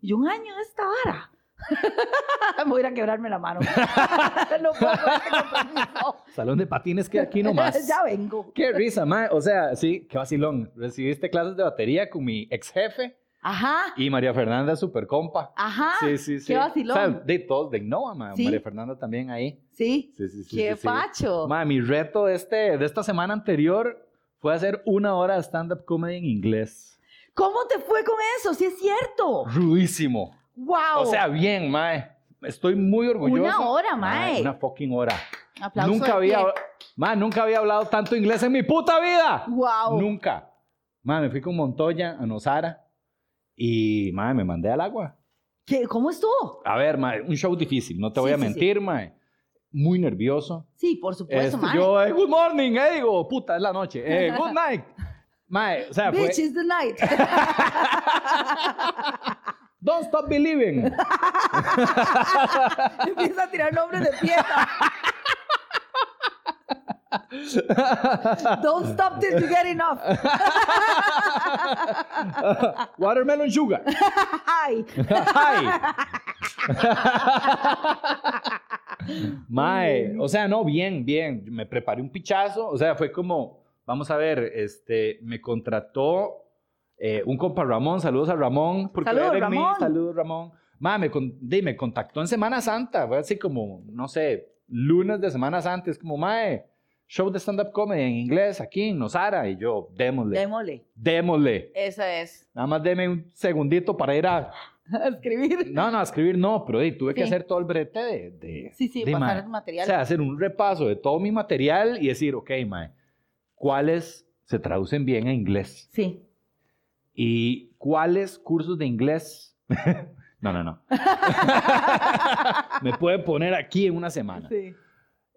[SPEAKER 2] Y un año de esta vara. Voy a ir a quebrarme la mano. no puedo este.
[SPEAKER 1] Salón de patines que aquí nomás.
[SPEAKER 2] ya vengo.
[SPEAKER 1] Qué risa, mae. O sea, sí, qué vacilón. Recibiste clases de batería con mi ex jefe
[SPEAKER 2] Ajá,
[SPEAKER 1] y María Fernanda, super compa.
[SPEAKER 2] ajá.
[SPEAKER 1] Sí, sí, sí.
[SPEAKER 2] qué vacilón.
[SPEAKER 1] O sea, de todos de Innova, mae.
[SPEAKER 2] Sí.
[SPEAKER 1] María Fernanda también ahí.
[SPEAKER 2] Sí,
[SPEAKER 1] Sí, sí, sí.
[SPEAKER 2] qué
[SPEAKER 1] sí, sí.
[SPEAKER 2] facho.
[SPEAKER 1] Mae, mi reto de, este, de esta semana anterior fue hacer una hora de stand-up comedy en inglés.
[SPEAKER 2] ¿Cómo te fue con eso? Sí es cierto.
[SPEAKER 1] Rudísimo.
[SPEAKER 2] Wow.
[SPEAKER 1] O sea, bien, mae. Estoy muy orgulloso.
[SPEAKER 2] Una hora, mae.
[SPEAKER 1] Una fucking hora.
[SPEAKER 2] Aplauso
[SPEAKER 1] nunca había, mae, nunca había hablado tanto inglés en mi puta vida.
[SPEAKER 2] Wow.
[SPEAKER 1] Nunca. Mae, me fui con Montoya a Nosara y, mae, me mandé al agua.
[SPEAKER 2] ¿Qué? ¿Cómo estuvo?
[SPEAKER 1] A ver, mae, un show difícil, no te voy
[SPEAKER 2] Sí,
[SPEAKER 1] a
[SPEAKER 2] sí, sí.
[SPEAKER 1] mentir, mae. Muy nervioso.
[SPEAKER 2] Sí, por supuesto,
[SPEAKER 1] Este,
[SPEAKER 2] mae.
[SPEAKER 1] yo, eh, good morning, eh, digo, puta, es la noche. Eh, good night. Mae, o sea, fue,
[SPEAKER 2] Bitch is the night.
[SPEAKER 1] don't stop believing.
[SPEAKER 2] Empieza a tirar nombres de pieza. Don't stop till you get enough.
[SPEAKER 1] Watermelon sugar.
[SPEAKER 2] Ay.
[SPEAKER 1] Hi. Mae, o sea, no, bien, bien. Me preparé un pichazo. O sea, fue como, vamos a ver, este, me contrató eh, un compa Ramón. Saludos a Ramón. Porque
[SPEAKER 2] Saludos,
[SPEAKER 1] a en mí.
[SPEAKER 2] Ramón.
[SPEAKER 1] Saludos, Ramón. Mae, me, con- di, me contactó en Semana Santa. Fue así como, no sé, lunes de Semana Santa. Es como, mae, show de stand-up comedy en inglés aquí en Nosara. Y yo, démosle,
[SPEAKER 2] Démosle.
[SPEAKER 1] démosle.
[SPEAKER 2] Esa es.
[SPEAKER 1] Nada más deme un segundito para ir a...
[SPEAKER 2] Escribir.
[SPEAKER 1] No, no, a escribir no, pero di, tuve que
[SPEAKER 2] Sí.
[SPEAKER 1] hacer todo el brete de... de
[SPEAKER 2] Sí, sí,
[SPEAKER 1] de,
[SPEAKER 2] pasar
[SPEAKER 1] mae,
[SPEAKER 2] el material.
[SPEAKER 1] O sea, hacer un repaso de todo mi material y decir, ok, mae, ¿cuáles se traducen bien a inglés?
[SPEAKER 2] sí.
[SPEAKER 1] ¿Y cuáles cursos de inglés? no, no, no. Me puede poner aquí en una semana.
[SPEAKER 2] sí.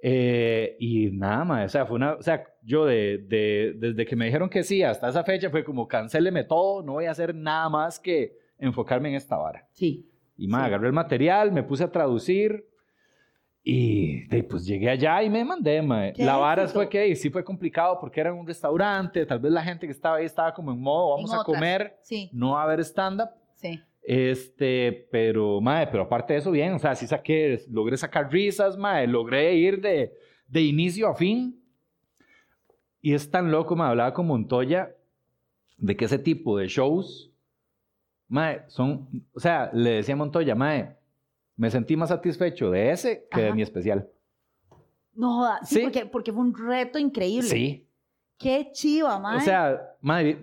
[SPEAKER 1] Eh, y nada más, o sea, fue una, o sea, yo de, de- desde que me dijeron que sí hasta esa fecha fue como cancéleme todo, no voy a hacer nada más que enfocarme en esta vara.
[SPEAKER 2] Sí.
[SPEAKER 1] Y más,
[SPEAKER 2] Sí.
[SPEAKER 1] agarré el material, me puse a traducir y de, pues llegué allá y me mandé, mae.
[SPEAKER 2] ¡Qué
[SPEAKER 1] La vara fue que sí fue complicado porque era un restaurante, tal vez la gente que estaba ahí estaba como en modo, vamos
[SPEAKER 2] En
[SPEAKER 1] a
[SPEAKER 2] otras.
[SPEAKER 1] comer,
[SPEAKER 2] Sí,
[SPEAKER 1] no a ver stand-up.
[SPEAKER 2] sí.
[SPEAKER 1] Este, pero, mae, pero aparte de eso, bien, o sea, sí saqué, logré sacar risas, mae, logré ir de, de inicio a fin. Y es tan loco, me hablaba con Montoya de que ese tipo de shows, mae, son, o sea, le decía a Montoya, mae, me sentí más satisfecho de ese que de mi especial.
[SPEAKER 2] No sí,
[SPEAKER 1] Sí.
[SPEAKER 2] Porque, porque fue un reto increíble.
[SPEAKER 1] Sí.
[SPEAKER 2] Qué chiva, mae.
[SPEAKER 1] O sea, mae,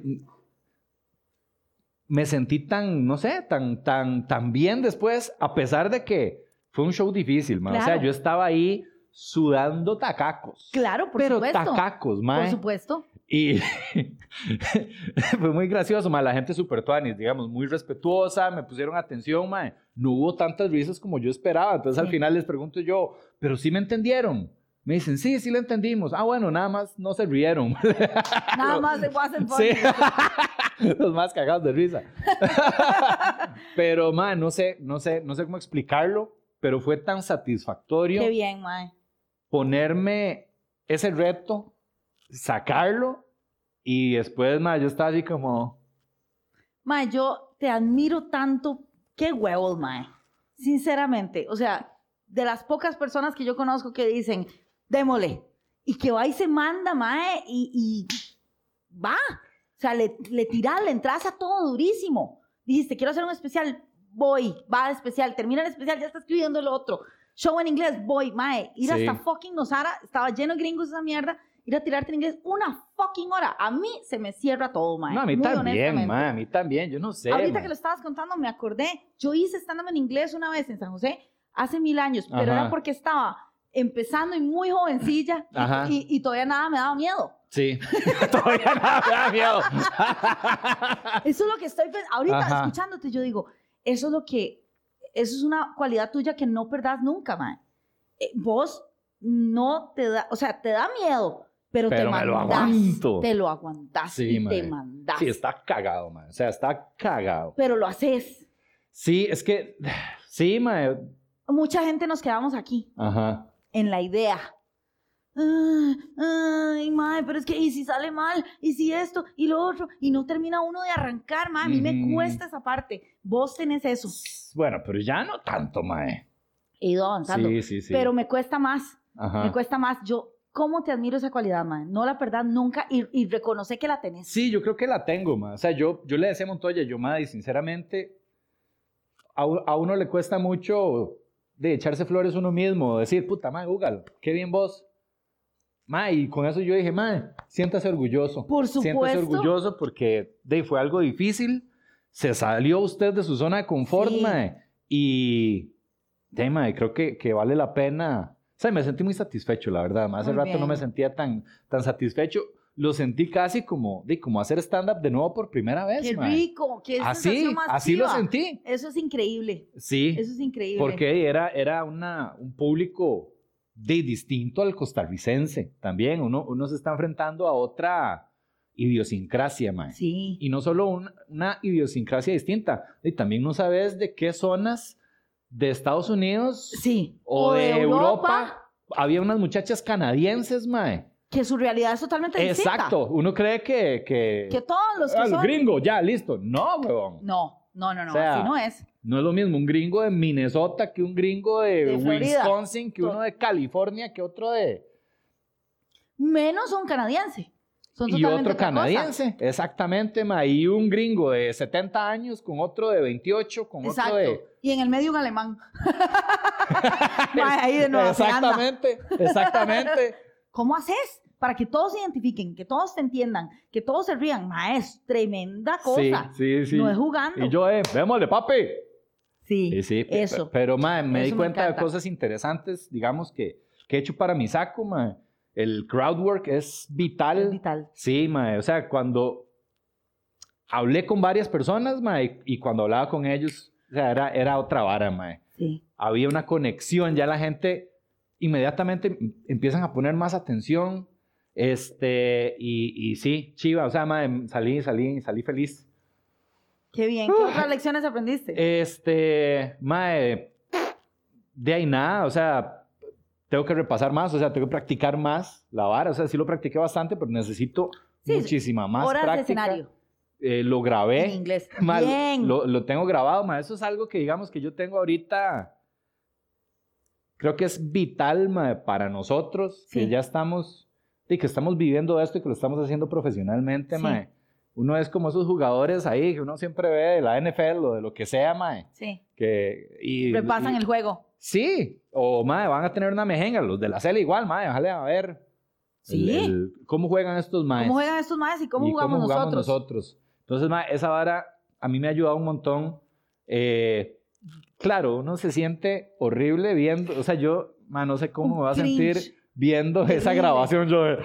[SPEAKER 1] me sentí tan, no sé, tan, tan, tan bien después, a pesar de que fue un show difícil, mae. O sea, yo estaba ahí sudando tacacos.
[SPEAKER 2] claro, por
[SPEAKER 1] pero
[SPEAKER 2] supuesto.
[SPEAKER 1] tacacos, mae.
[SPEAKER 2] Por supuesto.
[SPEAKER 1] Y fue muy gracioso, mae. La gente súper tuanis, digamos, muy respetuosa, me pusieron atención, mae. No hubo tantas risas como yo esperaba. Entonces al
[SPEAKER 2] Sí.
[SPEAKER 1] final les pregunto yo, ¿pero sí me entendieron? Me dicen, sí, sí lo entendimos. Ah, bueno, nada más no se rieron.
[SPEAKER 2] Nada
[SPEAKER 1] Lo-
[SPEAKER 2] más de wasn't
[SPEAKER 1] Sí.
[SPEAKER 2] funny.
[SPEAKER 1] Los más cagados de risa. pero, man, no sé, no sé, no sé cómo explicarlo, pero fue tan satisfactorio
[SPEAKER 2] Qué bien,
[SPEAKER 1] ponerme ese reto, sacarlo y después, man, yo estaba así como,
[SPEAKER 2] Mae, yo te admiro tanto. Qué huevos, mae. Sinceramente. O sea, de las pocas personas que yo conozco que dicen, démosle. Y que va y se manda, mae, y, y va. O sea, le, le tiras, le entras a todo durísimo. Dijiste, quiero hacer un especial, voy, va al especial, termina el especial, ya está escribiendo el otro. Show en inglés, voy, mae. Ir
[SPEAKER 1] Sí.
[SPEAKER 2] hasta fucking Nosara, estaba lleno de gringos esa mierda. Ir a tirarte en inglés una fucking hora. A mí se me cierra todo, mae.
[SPEAKER 1] no, a mí
[SPEAKER 2] muy
[SPEAKER 1] también, man, a mí también, yo no sé.
[SPEAKER 2] Ahorita
[SPEAKER 1] man.
[SPEAKER 2] que lo estabas contando, me acordé. Yo hice stand-up en inglés una vez en San José, hace mil años, pero
[SPEAKER 1] Ajá.
[SPEAKER 2] era porque estaba empezando y muy jovencilla y- y, todavía nada me daba miedo.
[SPEAKER 1] Sí, todavía nada me da miedo.
[SPEAKER 2] Eso es lo que estoy pensando. Ahorita,
[SPEAKER 1] Ajá.
[SPEAKER 2] escuchándote, yo digo, eso es lo que, eso es una cualidad tuya que no perdás nunca, man. Eh, vos no te da, o sea, te da miedo, pero,
[SPEAKER 1] Pero
[SPEAKER 2] te
[SPEAKER 1] me lo
[SPEAKER 2] mandás.
[SPEAKER 1] aguanto.
[SPEAKER 2] Te lo aguantás
[SPEAKER 1] Sí,
[SPEAKER 2] y te
[SPEAKER 1] mae.
[SPEAKER 2] mandás.
[SPEAKER 1] Sí, está cagado, man. O sea, está cagado.
[SPEAKER 2] Pero lo haces.
[SPEAKER 1] Sí, es que, sí, man.
[SPEAKER 2] Mucha gente nos quedamos aquí.
[SPEAKER 1] Ajá.
[SPEAKER 2] en la idea. Ah, Ay, mae, pero es que, ¿y si sale mal? ¿Y si esto? ¿Y lo otro? Y no termina uno de arrancar, mae. A mí me
[SPEAKER 1] Ujú.
[SPEAKER 2] cuesta esa parte. Vos tenés eso.
[SPEAKER 1] Bueno, pero ya no tanto, mae.
[SPEAKER 2] He ido avanzando.
[SPEAKER 1] Sí, sí, sí.
[SPEAKER 2] Pero me cuesta más.
[SPEAKER 1] Ajá.
[SPEAKER 2] Me cuesta más. Yo, ¿cómo te admiro esa cualidad, mae? No la perdás nunca y, y reconoce que la tenés.
[SPEAKER 1] Sí, yo creo que la tengo, ma. O sea, yo, yo le decía a Montoya, yo, ma, y sinceramente, a, a uno le cuesta mucho de echarse flores uno mismo, decir, puta, ma, Google, qué bien vos. Ma, y con eso yo dije, ma, siéntase orgulloso.
[SPEAKER 2] Por
[SPEAKER 1] Siéntase
[SPEAKER 2] supuesto.
[SPEAKER 1] orgulloso porque de, fue algo difícil. Se salió usted de su zona de confort,
[SPEAKER 2] Sí.
[SPEAKER 1] Y, de, ma, creo que, que vale la pena. Sea, me sentí muy satisfecho, la verdad. Hace
[SPEAKER 2] Muy
[SPEAKER 1] rato no me
[SPEAKER 2] bien.
[SPEAKER 1] sentía tan, tan satisfecho. Lo sentí casi como, de, como hacer stand-up de nuevo por primera vez,
[SPEAKER 2] Qué
[SPEAKER 1] ma.
[SPEAKER 2] rico. Qué
[SPEAKER 1] Así,
[SPEAKER 2] más
[SPEAKER 1] así lo sentí.
[SPEAKER 2] Eso es increíble.
[SPEAKER 1] Sí,
[SPEAKER 2] Eso es increíble.
[SPEAKER 1] porque era, era una, un público de distinto al costarricense también. Uno, uno se está enfrentando a otra idiosincrasia, mae.
[SPEAKER 2] Sí.
[SPEAKER 1] Y no solo un- una idiosincrasia distinta, y también no sabes de qué zonas de Estados Unidos
[SPEAKER 2] Sí.
[SPEAKER 1] o, de, Europa. Había unas muchachas canadienses, mae.
[SPEAKER 2] Que su realidad es totalmente distinta.
[SPEAKER 1] Exacto. Uno cree que... que,
[SPEAKER 2] Que todos los que
[SPEAKER 1] Ah,
[SPEAKER 2] son...
[SPEAKER 1] gringo, ya, listo. No, weón.
[SPEAKER 2] No, no, no, no,
[SPEAKER 1] O sea,
[SPEAKER 2] así no es.
[SPEAKER 1] No es lo mismo un gringo de Minnesota que un gringo de,
[SPEAKER 2] De.
[SPEAKER 1] Wisconsin, que uno de California, que otro de...
[SPEAKER 2] Menos un canadiense. Son
[SPEAKER 1] y otro canadiense, exactamente, ma. Y un gringo de 70 años con otro de 28, con
[SPEAKER 2] Exacto.
[SPEAKER 1] otro de...
[SPEAKER 2] Y en el medio un alemán. Ma, ahí de Nueva Zelanda.
[SPEAKER 1] exactamente, exactamente.
[SPEAKER 2] ¿Cómo haces? Para que todos se identifiquen, que todos te entiendan, que todos se rían. Ma, es tremenda cosa.
[SPEAKER 1] Sí, sí, sí.
[SPEAKER 2] No es jugando.
[SPEAKER 1] Y yo, eh, vémosle, papi.
[SPEAKER 2] Sí,
[SPEAKER 1] Sí, sí, pe-
[SPEAKER 2] eso.
[SPEAKER 1] Pero, mae, me
[SPEAKER 2] Eso
[SPEAKER 1] di
[SPEAKER 2] me
[SPEAKER 1] cuenta de cosas interesantes, digamos, que, que he hecho para mi saco, mae. El crowd work es vital.
[SPEAKER 2] Es vital.
[SPEAKER 1] Sí, mae. O sea, cuando hablé con varias personas, mae, y cuando hablaba con ellos, o sea, era, era otra vara, mae.
[SPEAKER 2] Sí.
[SPEAKER 1] Había una conexión, ya la gente inmediatamente empiezan a poner más atención. Este, y, y sí, chiva, o sea, mae, salí, salí, salí feliz.
[SPEAKER 2] Qué bien. ¿Qué otras lecciones aprendiste?
[SPEAKER 1] Este, mae, de ahí nada, o sea, tengo que repasar más, o sea, tengo que practicar más la vara, o sea, sí lo practiqué bastante, pero necesito
[SPEAKER 2] Sí,
[SPEAKER 1] muchísima más
[SPEAKER 2] Horas de escenario.
[SPEAKER 1] Eh, lo grabé,
[SPEAKER 2] En inglés. Bien.
[SPEAKER 1] Lo, lo tengo grabado, mae, eso es algo que digamos que yo tengo ahorita, creo que es vital, mae, para nosotros, que ya estamos, y que estamos viviendo esto y que lo estamos haciendo profesionalmente,
[SPEAKER 2] Sí.
[SPEAKER 1] mae. Uno es como esos jugadores ahí que uno siempre ve de la NFL o de lo que sea, mae.
[SPEAKER 2] Sí.
[SPEAKER 1] Que, y,
[SPEAKER 2] Repasan
[SPEAKER 1] y-
[SPEAKER 2] el juego.
[SPEAKER 1] Sí, o mae, van a tener una mejenga, los de la CL igual, mae, déjale a ver.
[SPEAKER 2] Sí.
[SPEAKER 1] el- cómo juegan estos maes.
[SPEAKER 2] ¿Cómo juegan estos maes y cómo
[SPEAKER 1] y
[SPEAKER 2] jugamos, nosotros?
[SPEAKER 1] nosotros. Entonces, mae, esa vara a mí me ha ayudado un montón. Eh, claro, uno se siente horrible viendo, o sea, yo, mae, no sé cómo me va a sentir viendo esa grabación. Yo de-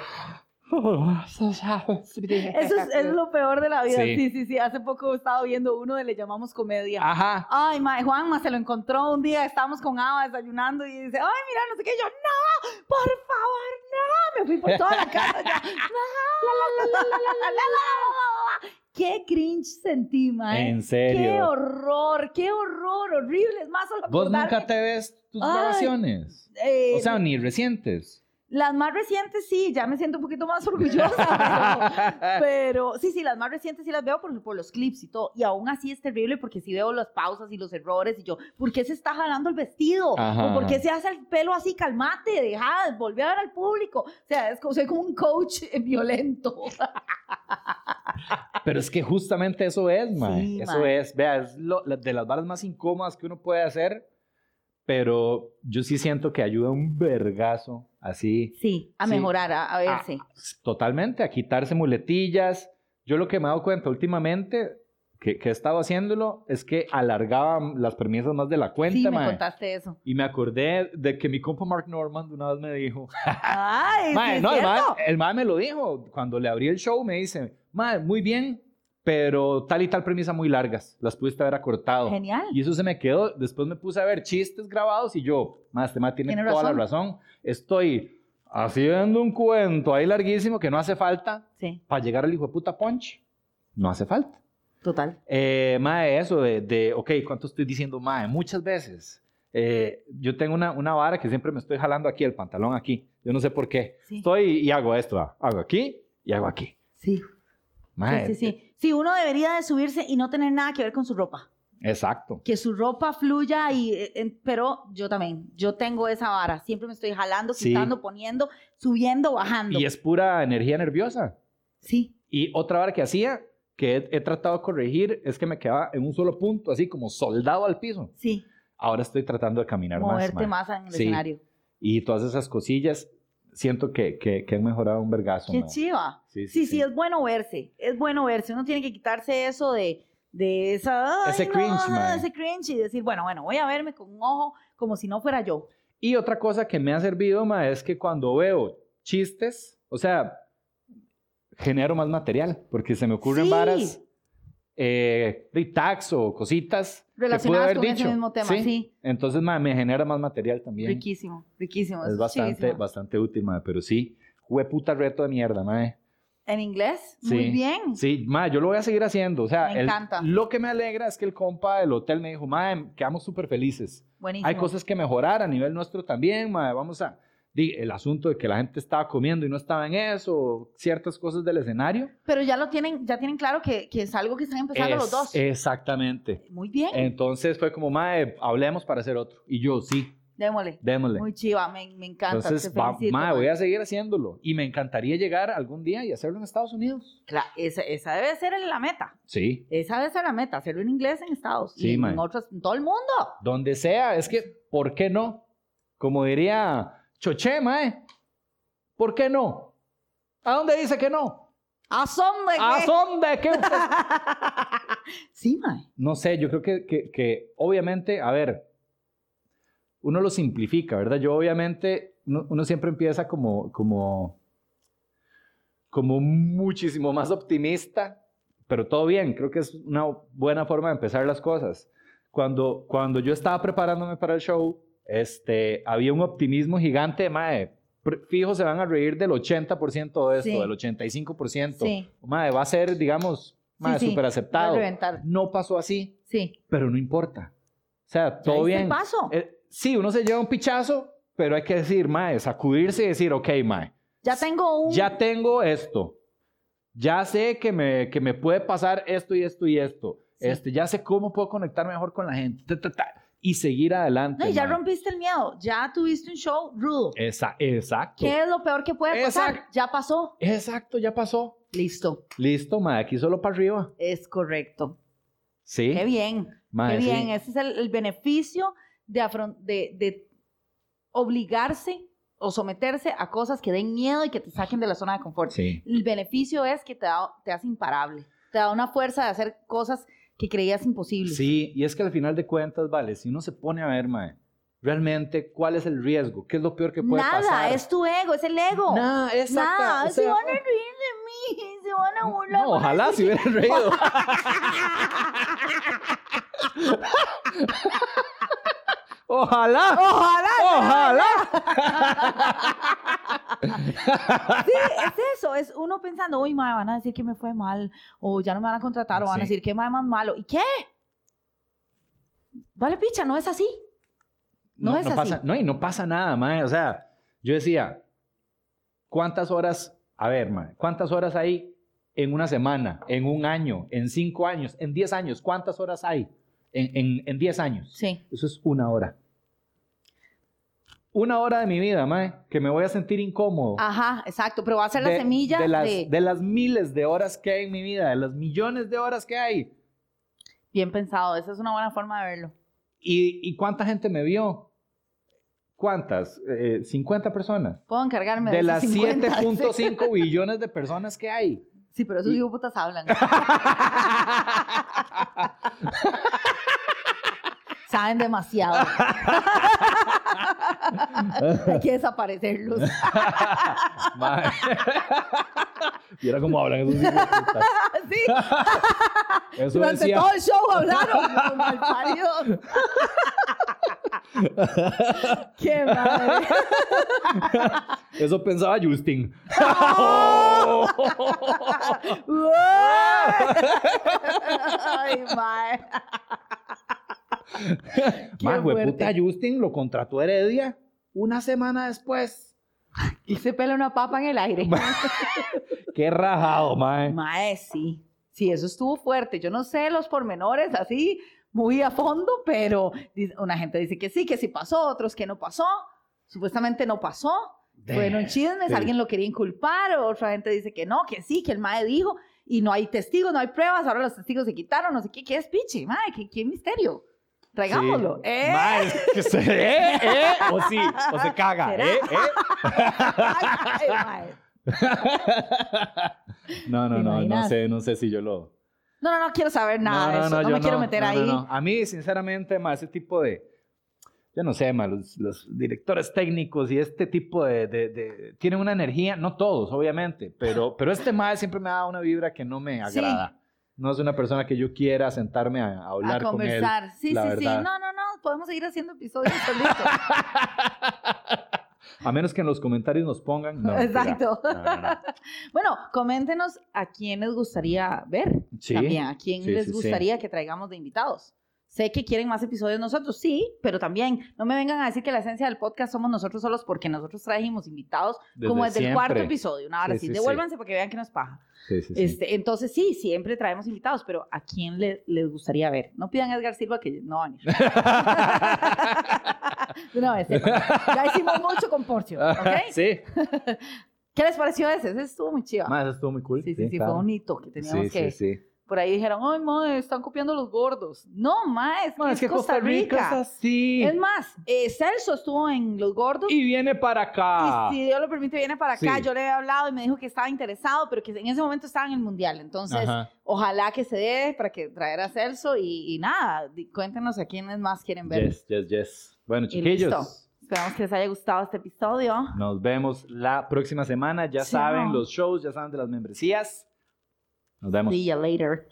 [SPEAKER 2] eso es, es, lo peor de la vida.
[SPEAKER 1] Sí.
[SPEAKER 2] sí. sí, Hace poco estaba viendo uno de le llamamos comedia.
[SPEAKER 1] Ajá.
[SPEAKER 2] Ay, ma, Juanma se lo encontró un día. Estábamos con Ava desayunando y dice, ay, mira, no sé qué. Yo, no, por favor, no. Me fui por toda la casa. Qué cringe sentí, ma.
[SPEAKER 1] En serio.
[SPEAKER 2] Qué horror, qué horror, horrible. Es más, solo
[SPEAKER 1] ¿Vos
[SPEAKER 2] acordarme.
[SPEAKER 1] nunca te ves tus grabaciones?
[SPEAKER 2] Eh,
[SPEAKER 1] o sea, ni recientes
[SPEAKER 2] las más recientes sí, ya me siento un poquito más orgullosa. pero, pero sí, sí, las más recientes sí las veo por, por los clips y todo. Y aún así es terrible porque sí veo las pausas y los errores y yo, ¿por qué se está jalando el vestido?
[SPEAKER 1] Ajá.
[SPEAKER 2] ¿O por qué se hace el pelo así? Calmate, deja, volver a ver al público. O sea, es como, soy como un coach violento.
[SPEAKER 1] Pero es que justamente eso es, mae.
[SPEAKER 2] Sí,
[SPEAKER 1] eso
[SPEAKER 2] mae.
[SPEAKER 1] es, vea, es lo- de las varas más incómodas que uno puede hacer, pero yo sí siento que ayuda un vergazo, así,
[SPEAKER 2] Sí, a
[SPEAKER 1] Sí.
[SPEAKER 2] mejorar, a, a verse.
[SPEAKER 1] a- totalmente, a quitarse muletillas. Yo lo que me he dado cuenta últimamente, que, que he estado haciéndolo, es que alargaba las premisas más de la cuenta,
[SPEAKER 2] sí, me
[SPEAKER 1] mae.
[SPEAKER 2] contaste eso.
[SPEAKER 1] Y me acordé de que mi compa Mark Norman una vez me dijo,
[SPEAKER 2] Ay,
[SPEAKER 1] Mae, no, el mae,
[SPEAKER 2] cierto.
[SPEAKER 1] el mae me lo dijo. Cuando le abrí el show, me dice, mae, muy bien, pero tal y tal premisa muy largas. Las pudiste haber acortado.
[SPEAKER 2] Genial.
[SPEAKER 1] Y eso se me quedó. Después me puse a ver chistes grabados y yo, mae, este mae tiene,
[SPEAKER 2] Tiene
[SPEAKER 1] toda
[SPEAKER 2] razón.
[SPEAKER 1] la razón. Estoy haciendo un cuento ahí larguísimo que no hace falta
[SPEAKER 2] Sí,
[SPEAKER 1] para llegar al hijo de puta punch. No hace falta.
[SPEAKER 2] total.
[SPEAKER 1] Eh, mae, eso de, de, ok, ¿cuánto estoy diciendo, mae? Muchas veces. Eh, yo tengo una, una vara que siempre me estoy jalando aquí, el pantalón aquí. Yo no sé por qué.
[SPEAKER 2] Sí.
[SPEAKER 1] Estoy y hago esto. ah, Hago aquí y hago aquí.
[SPEAKER 2] Sí.
[SPEAKER 1] Mae,
[SPEAKER 2] Sí, sí, sí. Sí, uno debería de subirse y no tener nada que ver con su ropa.
[SPEAKER 1] Exacto.
[SPEAKER 2] Que su ropa fluya y... eh, pero yo también, yo tengo esa vara. Siempre me estoy jalando,
[SPEAKER 1] Sí.
[SPEAKER 2] quitando, poniendo, subiendo, bajando.
[SPEAKER 1] Y es pura energía nerviosa.
[SPEAKER 2] Sí,
[SPEAKER 1] Y otra vara que hacía, que he, he tratado de corregir, es que me quedaba en un solo punto, así como soldado al piso.
[SPEAKER 2] sí.
[SPEAKER 1] Ahora estoy tratando de caminar más.
[SPEAKER 2] Moverte más, en el
[SPEAKER 1] Sí.
[SPEAKER 2] escenario.
[SPEAKER 1] Y todas esas cosillas, siento que, que, que han mejorado un vergazo.
[SPEAKER 2] Qué chiva.
[SPEAKER 1] Sí,
[SPEAKER 2] Sí, sí, es bueno verse. Es bueno verse. Uno tiene que quitarse eso de, de esa...
[SPEAKER 1] Ese
[SPEAKER 2] no,
[SPEAKER 1] cringe, mae.
[SPEAKER 2] Ese cringe y decir, bueno, bueno, voy a verme con un ojo como si no fuera yo.
[SPEAKER 1] Y otra cosa que me ha servido, ma, es que cuando veo chistes, o sea, genero más material, porque se me ocurren
[SPEAKER 2] Sí.
[SPEAKER 1] varas eh, de tags o cositas
[SPEAKER 2] Relacionadas con
[SPEAKER 1] dicho.
[SPEAKER 2] ese mismo tema, sí.
[SPEAKER 1] Entonces, ma, me genera más material también.
[SPEAKER 2] Riquísimo, riquísimo.
[SPEAKER 1] Es bastante,
[SPEAKER 2] chivísimo.
[SPEAKER 1] bastante útil, ma, pero sí, puta reto de mierda, ma.
[SPEAKER 2] ¿En inglés?
[SPEAKER 1] Sí.
[SPEAKER 2] Muy bien.
[SPEAKER 1] Sí, ma, yo lo voy a seguir haciendo. O sea,
[SPEAKER 2] Me
[SPEAKER 1] el-
[SPEAKER 2] encanta.
[SPEAKER 1] lo que me alegra es que el compa del hotel me dijo, ma, quedamos súper felices.
[SPEAKER 2] Buenísimo.
[SPEAKER 1] Hay cosas que mejorar a nivel nuestro también, mae. Vamos a... El asunto de que la gente estaba comiendo y no estaba en eso, ciertas cosas del escenario.
[SPEAKER 2] Pero ya lo tienen, ya tienen claro que, que es algo que están empezando los
[SPEAKER 1] Es-
[SPEAKER 2] dos.
[SPEAKER 1] Exactamente.
[SPEAKER 2] Muy bien.
[SPEAKER 1] Entonces fue como, mae, hablemos para hacer otro. Y yo, sí,
[SPEAKER 2] Démosle.
[SPEAKER 1] démosle.
[SPEAKER 2] Muy chiva, me, me encanta.
[SPEAKER 1] Entonces,
[SPEAKER 2] te felicito, man.
[SPEAKER 1] voy a seguir haciéndolo. Y me encantaría llegar algún día y hacerlo en Estados Unidos.
[SPEAKER 2] Cla- esa, esa debe ser la meta.
[SPEAKER 1] Sí.
[SPEAKER 2] Esa debe ser la meta, hacerlo en inglés en Estados
[SPEAKER 1] Sí,
[SPEAKER 2] y en otros, en todo el mundo.
[SPEAKER 1] Donde sea. Es que, ¿por qué no? Como diría Choché, mae. ¿Por qué no? ¿A dónde dice que no?
[SPEAKER 2] ¿A dónde?
[SPEAKER 1] ¿A
[SPEAKER 2] qué?
[SPEAKER 1] dónde? ¿Qué usted-
[SPEAKER 2] Sí, mae.
[SPEAKER 1] No sé, yo creo que, que- que obviamente, a ver, uno lo simplifica, ¿verdad? Yo obviamente, uno, uno siempre empieza como, como, como muchísimo más optimista, pero todo bien, creo que es una buena forma de empezar las cosas. Cuando, cuando yo estaba preparándome para el show, este, había un optimismo gigante mae, fijo se van a reír del 80% de esto,
[SPEAKER 2] Sí.
[SPEAKER 1] del 85%.
[SPEAKER 2] Sí.
[SPEAKER 1] Mae, va a ser, digamos,
[SPEAKER 2] sí,
[SPEAKER 1] súper
[SPEAKER 2] a
[SPEAKER 1] aceptado. No pasó así,
[SPEAKER 2] Sí.
[SPEAKER 1] pero no importa. O sea, todo bien.
[SPEAKER 2] paso.
[SPEAKER 1] Eh, sí, uno se lleva un pichazo, pero hay que decir, mae, sacudirse y decir, ok, mae,
[SPEAKER 2] Ya tengo un...
[SPEAKER 1] ya tengo esto. Ya sé que me, que me puede pasar esto y esto y esto.
[SPEAKER 2] Sí.
[SPEAKER 1] Este, ya sé cómo puedo conectar mejor con la gente. ta, ta, ta, y seguir adelante.
[SPEAKER 2] No, y ya rompiste el miedo. Ya tuviste un show rudo.
[SPEAKER 1] Esa- exacto.
[SPEAKER 2] ¿Qué es lo peor que puede pasar?
[SPEAKER 1] Exacto.
[SPEAKER 2] Ya pasó.
[SPEAKER 1] Exacto, ya pasó.
[SPEAKER 2] Listo.
[SPEAKER 1] Listo, mae, aquí solo para arriba.
[SPEAKER 2] Es correcto.
[SPEAKER 1] Sí.
[SPEAKER 2] Qué bien. Qué
[SPEAKER 1] sí.
[SPEAKER 2] bien. Ese es el, el beneficio de, de, de obligarse o someterse a cosas que den miedo y que te saquen de la zona de confort.
[SPEAKER 1] Sí.
[SPEAKER 2] El beneficio es que te, da, te hace imparable. Te da una fuerza de hacer cosas que creías imposibles.
[SPEAKER 1] Sí, y es que al final de cuentas, vale, si uno se pone a ver, mae, realmente, ¿cuál es el riesgo? ¿Qué es lo peor que puede
[SPEAKER 2] Nada,
[SPEAKER 1] pasar?
[SPEAKER 2] es tu ego, es el ego.
[SPEAKER 1] Nada, exacto.
[SPEAKER 2] Nada,
[SPEAKER 1] o
[SPEAKER 2] se van a reír de mí, se van a burlar.
[SPEAKER 1] no, ojalá se hubieran reído. ojalá.
[SPEAKER 2] Ojalá.
[SPEAKER 1] Ojalá.
[SPEAKER 2] Sí, es eso, es uno pensando, uy, madre, van a decir que me fue mal, o ya no me van a contratar, o van a decir que madre más malo. ¿Y qué? Vale, picha, no es así. No es así.
[SPEAKER 1] Pasa, no, y no pasa nada, mae. O sea, yo decía, ¿cuántas horas, a ver, mae, cuántas horas hay en una semana, en un año, en cinco años, en diez años? ¿Cuántas horas hay en, en, en diez años?
[SPEAKER 2] Sí.
[SPEAKER 1] Eso es una hora. Una hora de mi vida, mae, que me voy a sentir incómodo.
[SPEAKER 2] Ajá, exacto, pero va a ser la
[SPEAKER 1] de,
[SPEAKER 2] semilla
[SPEAKER 1] de
[SPEAKER 2] de,
[SPEAKER 1] las, de las miles de horas que hay en mi vida, de las millones de horas que hay.
[SPEAKER 2] Bien pensado, esa es una buena forma de verlo.
[SPEAKER 1] ¿Y, y cuánta gente me vio? ¿Cuántas? Eh, 50 personas.
[SPEAKER 2] Puedo encargarme de,
[SPEAKER 1] De las
[SPEAKER 2] 50, sí.
[SPEAKER 1] 7.5 billones de personas que hay.
[SPEAKER 2] Sí, pero esos
[SPEAKER 1] Y-
[SPEAKER 2] putas hablan. Saben demasiado. Hay que desaparecerlos.
[SPEAKER 1] Mae. Mira cómo hablan esos.
[SPEAKER 2] Sí,
[SPEAKER 1] Eso
[SPEAKER 2] durante
[SPEAKER 1] decía.
[SPEAKER 2] todo el show hablaron. malparidos. Qué madre.
[SPEAKER 1] Eso pensaba Justin.
[SPEAKER 2] Ay, mae. Qué
[SPEAKER 1] Mae,
[SPEAKER 2] fuerte.
[SPEAKER 1] puta Justin lo contrató Heredia una semana después.
[SPEAKER 2] Y se pela una papa en el aire.
[SPEAKER 1] Qué rajado, mae.
[SPEAKER 2] Mae, sí. Sí, eso estuvo fuerte. Yo no sé los pormenores así, muy a fondo, pero una gente dice que sí, que sí pasó, otros que no pasó. Supuestamente no pasó. Fueron chismes,
[SPEAKER 1] Sí.
[SPEAKER 2] alguien lo quería inculpar, otra gente dice que no, que sí, que el mae dijo, y no hay testigos, no hay pruebas, ahora los testigos se quitaron, no sé qué, qué es pichi, mae, qué, qué misterio. Traigámoslo.
[SPEAKER 1] Sí.
[SPEAKER 2] ¿eh?
[SPEAKER 1] Mae, que se, ¿eh? ¿eh? O sí, o se caga,
[SPEAKER 2] ¿Será?
[SPEAKER 1] ¿eh? ¿eh? No, no,
[SPEAKER 2] ¿Te
[SPEAKER 1] no, no sé, no sé si yo lo...
[SPEAKER 2] No, no, no quiero saber nada de eso, no,
[SPEAKER 1] yo
[SPEAKER 2] me quiero meter
[SPEAKER 1] no,
[SPEAKER 2] ahí.
[SPEAKER 1] no, no. A mí, sinceramente, ma, ese tipo de... Yo no sé, ma, los, los directores técnicos y este tipo de, de- de- Tienen una energía, no todos, obviamente, pero, pero este ma siempre me da una vibra que no me
[SPEAKER 2] Sí.
[SPEAKER 1] No es una persona que yo quiera sentarme a, a hablar
[SPEAKER 2] a
[SPEAKER 1] con él.
[SPEAKER 2] conversar. sí, sí, sí. No, no, no. Podemos seguir haciendo episodios solitos.
[SPEAKER 1] A menos que en los comentarios nos pongan... No.
[SPEAKER 2] Exacto.
[SPEAKER 1] No, no, no.
[SPEAKER 2] bueno, coméntenos a quién les gustaría ver.
[SPEAKER 1] Sí,
[SPEAKER 2] También, a quién
[SPEAKER 1] sí,
[SPEAKER 2] les
[SPEAKER 1] sí.
[SPEAKER 2] gustaría que traigamos de invitados. Sé que quieren más episodios nosotros, sí, pero también no me vengan a decir que la esencia del podcast somos nosotros solos porque nosotros trajimos invitados como
[SPEAKER 1] Desde
[SPEAKER 2] desde el cuarto
[SPEAKER 1] siempre.
[SPEAKER 2] episodio. Una hora
[SPEAKER 1] Sí,
[SPEAKER 2] así,
[SPEAKER 1] sí, sí.
[SPEAKER 2] devuélvanse para que vean que no es paja.
[SPEAKER 1] Sí, sí, sí.
[SPEAKER 2] Este, entonces, sí, siempre traemos invitados, pero ¿a quién le- les gustaría ver? No pidan a Edgar Silva que no va a. De una vez, ya hicimos mucho con Porcio, ¿ok?
[SPEAKER 1] sí.
[SPEAKER 2] ¿Qué les pareció ese? Ese estuvo muy chido.
[SPEAKER 1] Eso estuvo muy cool.
[SPEAKER 2] Sí, sí, sí,
[SPEAKER 1] claro.
[SPEAKER 2] fue un hito que teníamos
[SPEAKER 1] Sí,
[SPEAKER 2] que,
[SPEAKER 1] sí, sí.
[SPEAKER 2] Por ahí dijeron, ay, madre, están copiando los gordos. No, ma, es que, es Costa Rica.
[SPEAKER 1] es así.
[SPEAKER 2] Es más, eh, Celso estuvo en Los Gordos.
[SPEAKER 1] Y viene para acá.
[SPEAKER 2] Y si Dios lo permite, viene para acá.
[SPEAKER 1] Sí.
[SPEAKER 2] Yo le he hablado y me dijo que estaba interesado, pero que en ese momento estaba en el Mundial. Entonces,
[SPEAKER 1] Ajá.
[SPEAKER 2] ojalá que se dé para que traer a Celso y, y nada, cuéntenos a quiénes más quieren ver.
[SPEAKER 1] Yes, yes, yes. Bueno, chiquillos.
[SPEAKER 2] Esperamos que les haya gustado este episodio.
[SPEAKER 1] Nos vemos la próxima semana. Ya
[SPEAKER 2] Sí,
[SPEAKER 1] saben
[SPEAKER 2] no.
[SPEAKER 1] los shows, ya saben de las membresías. Nos vemos.
[SPEAKER 2] See you later.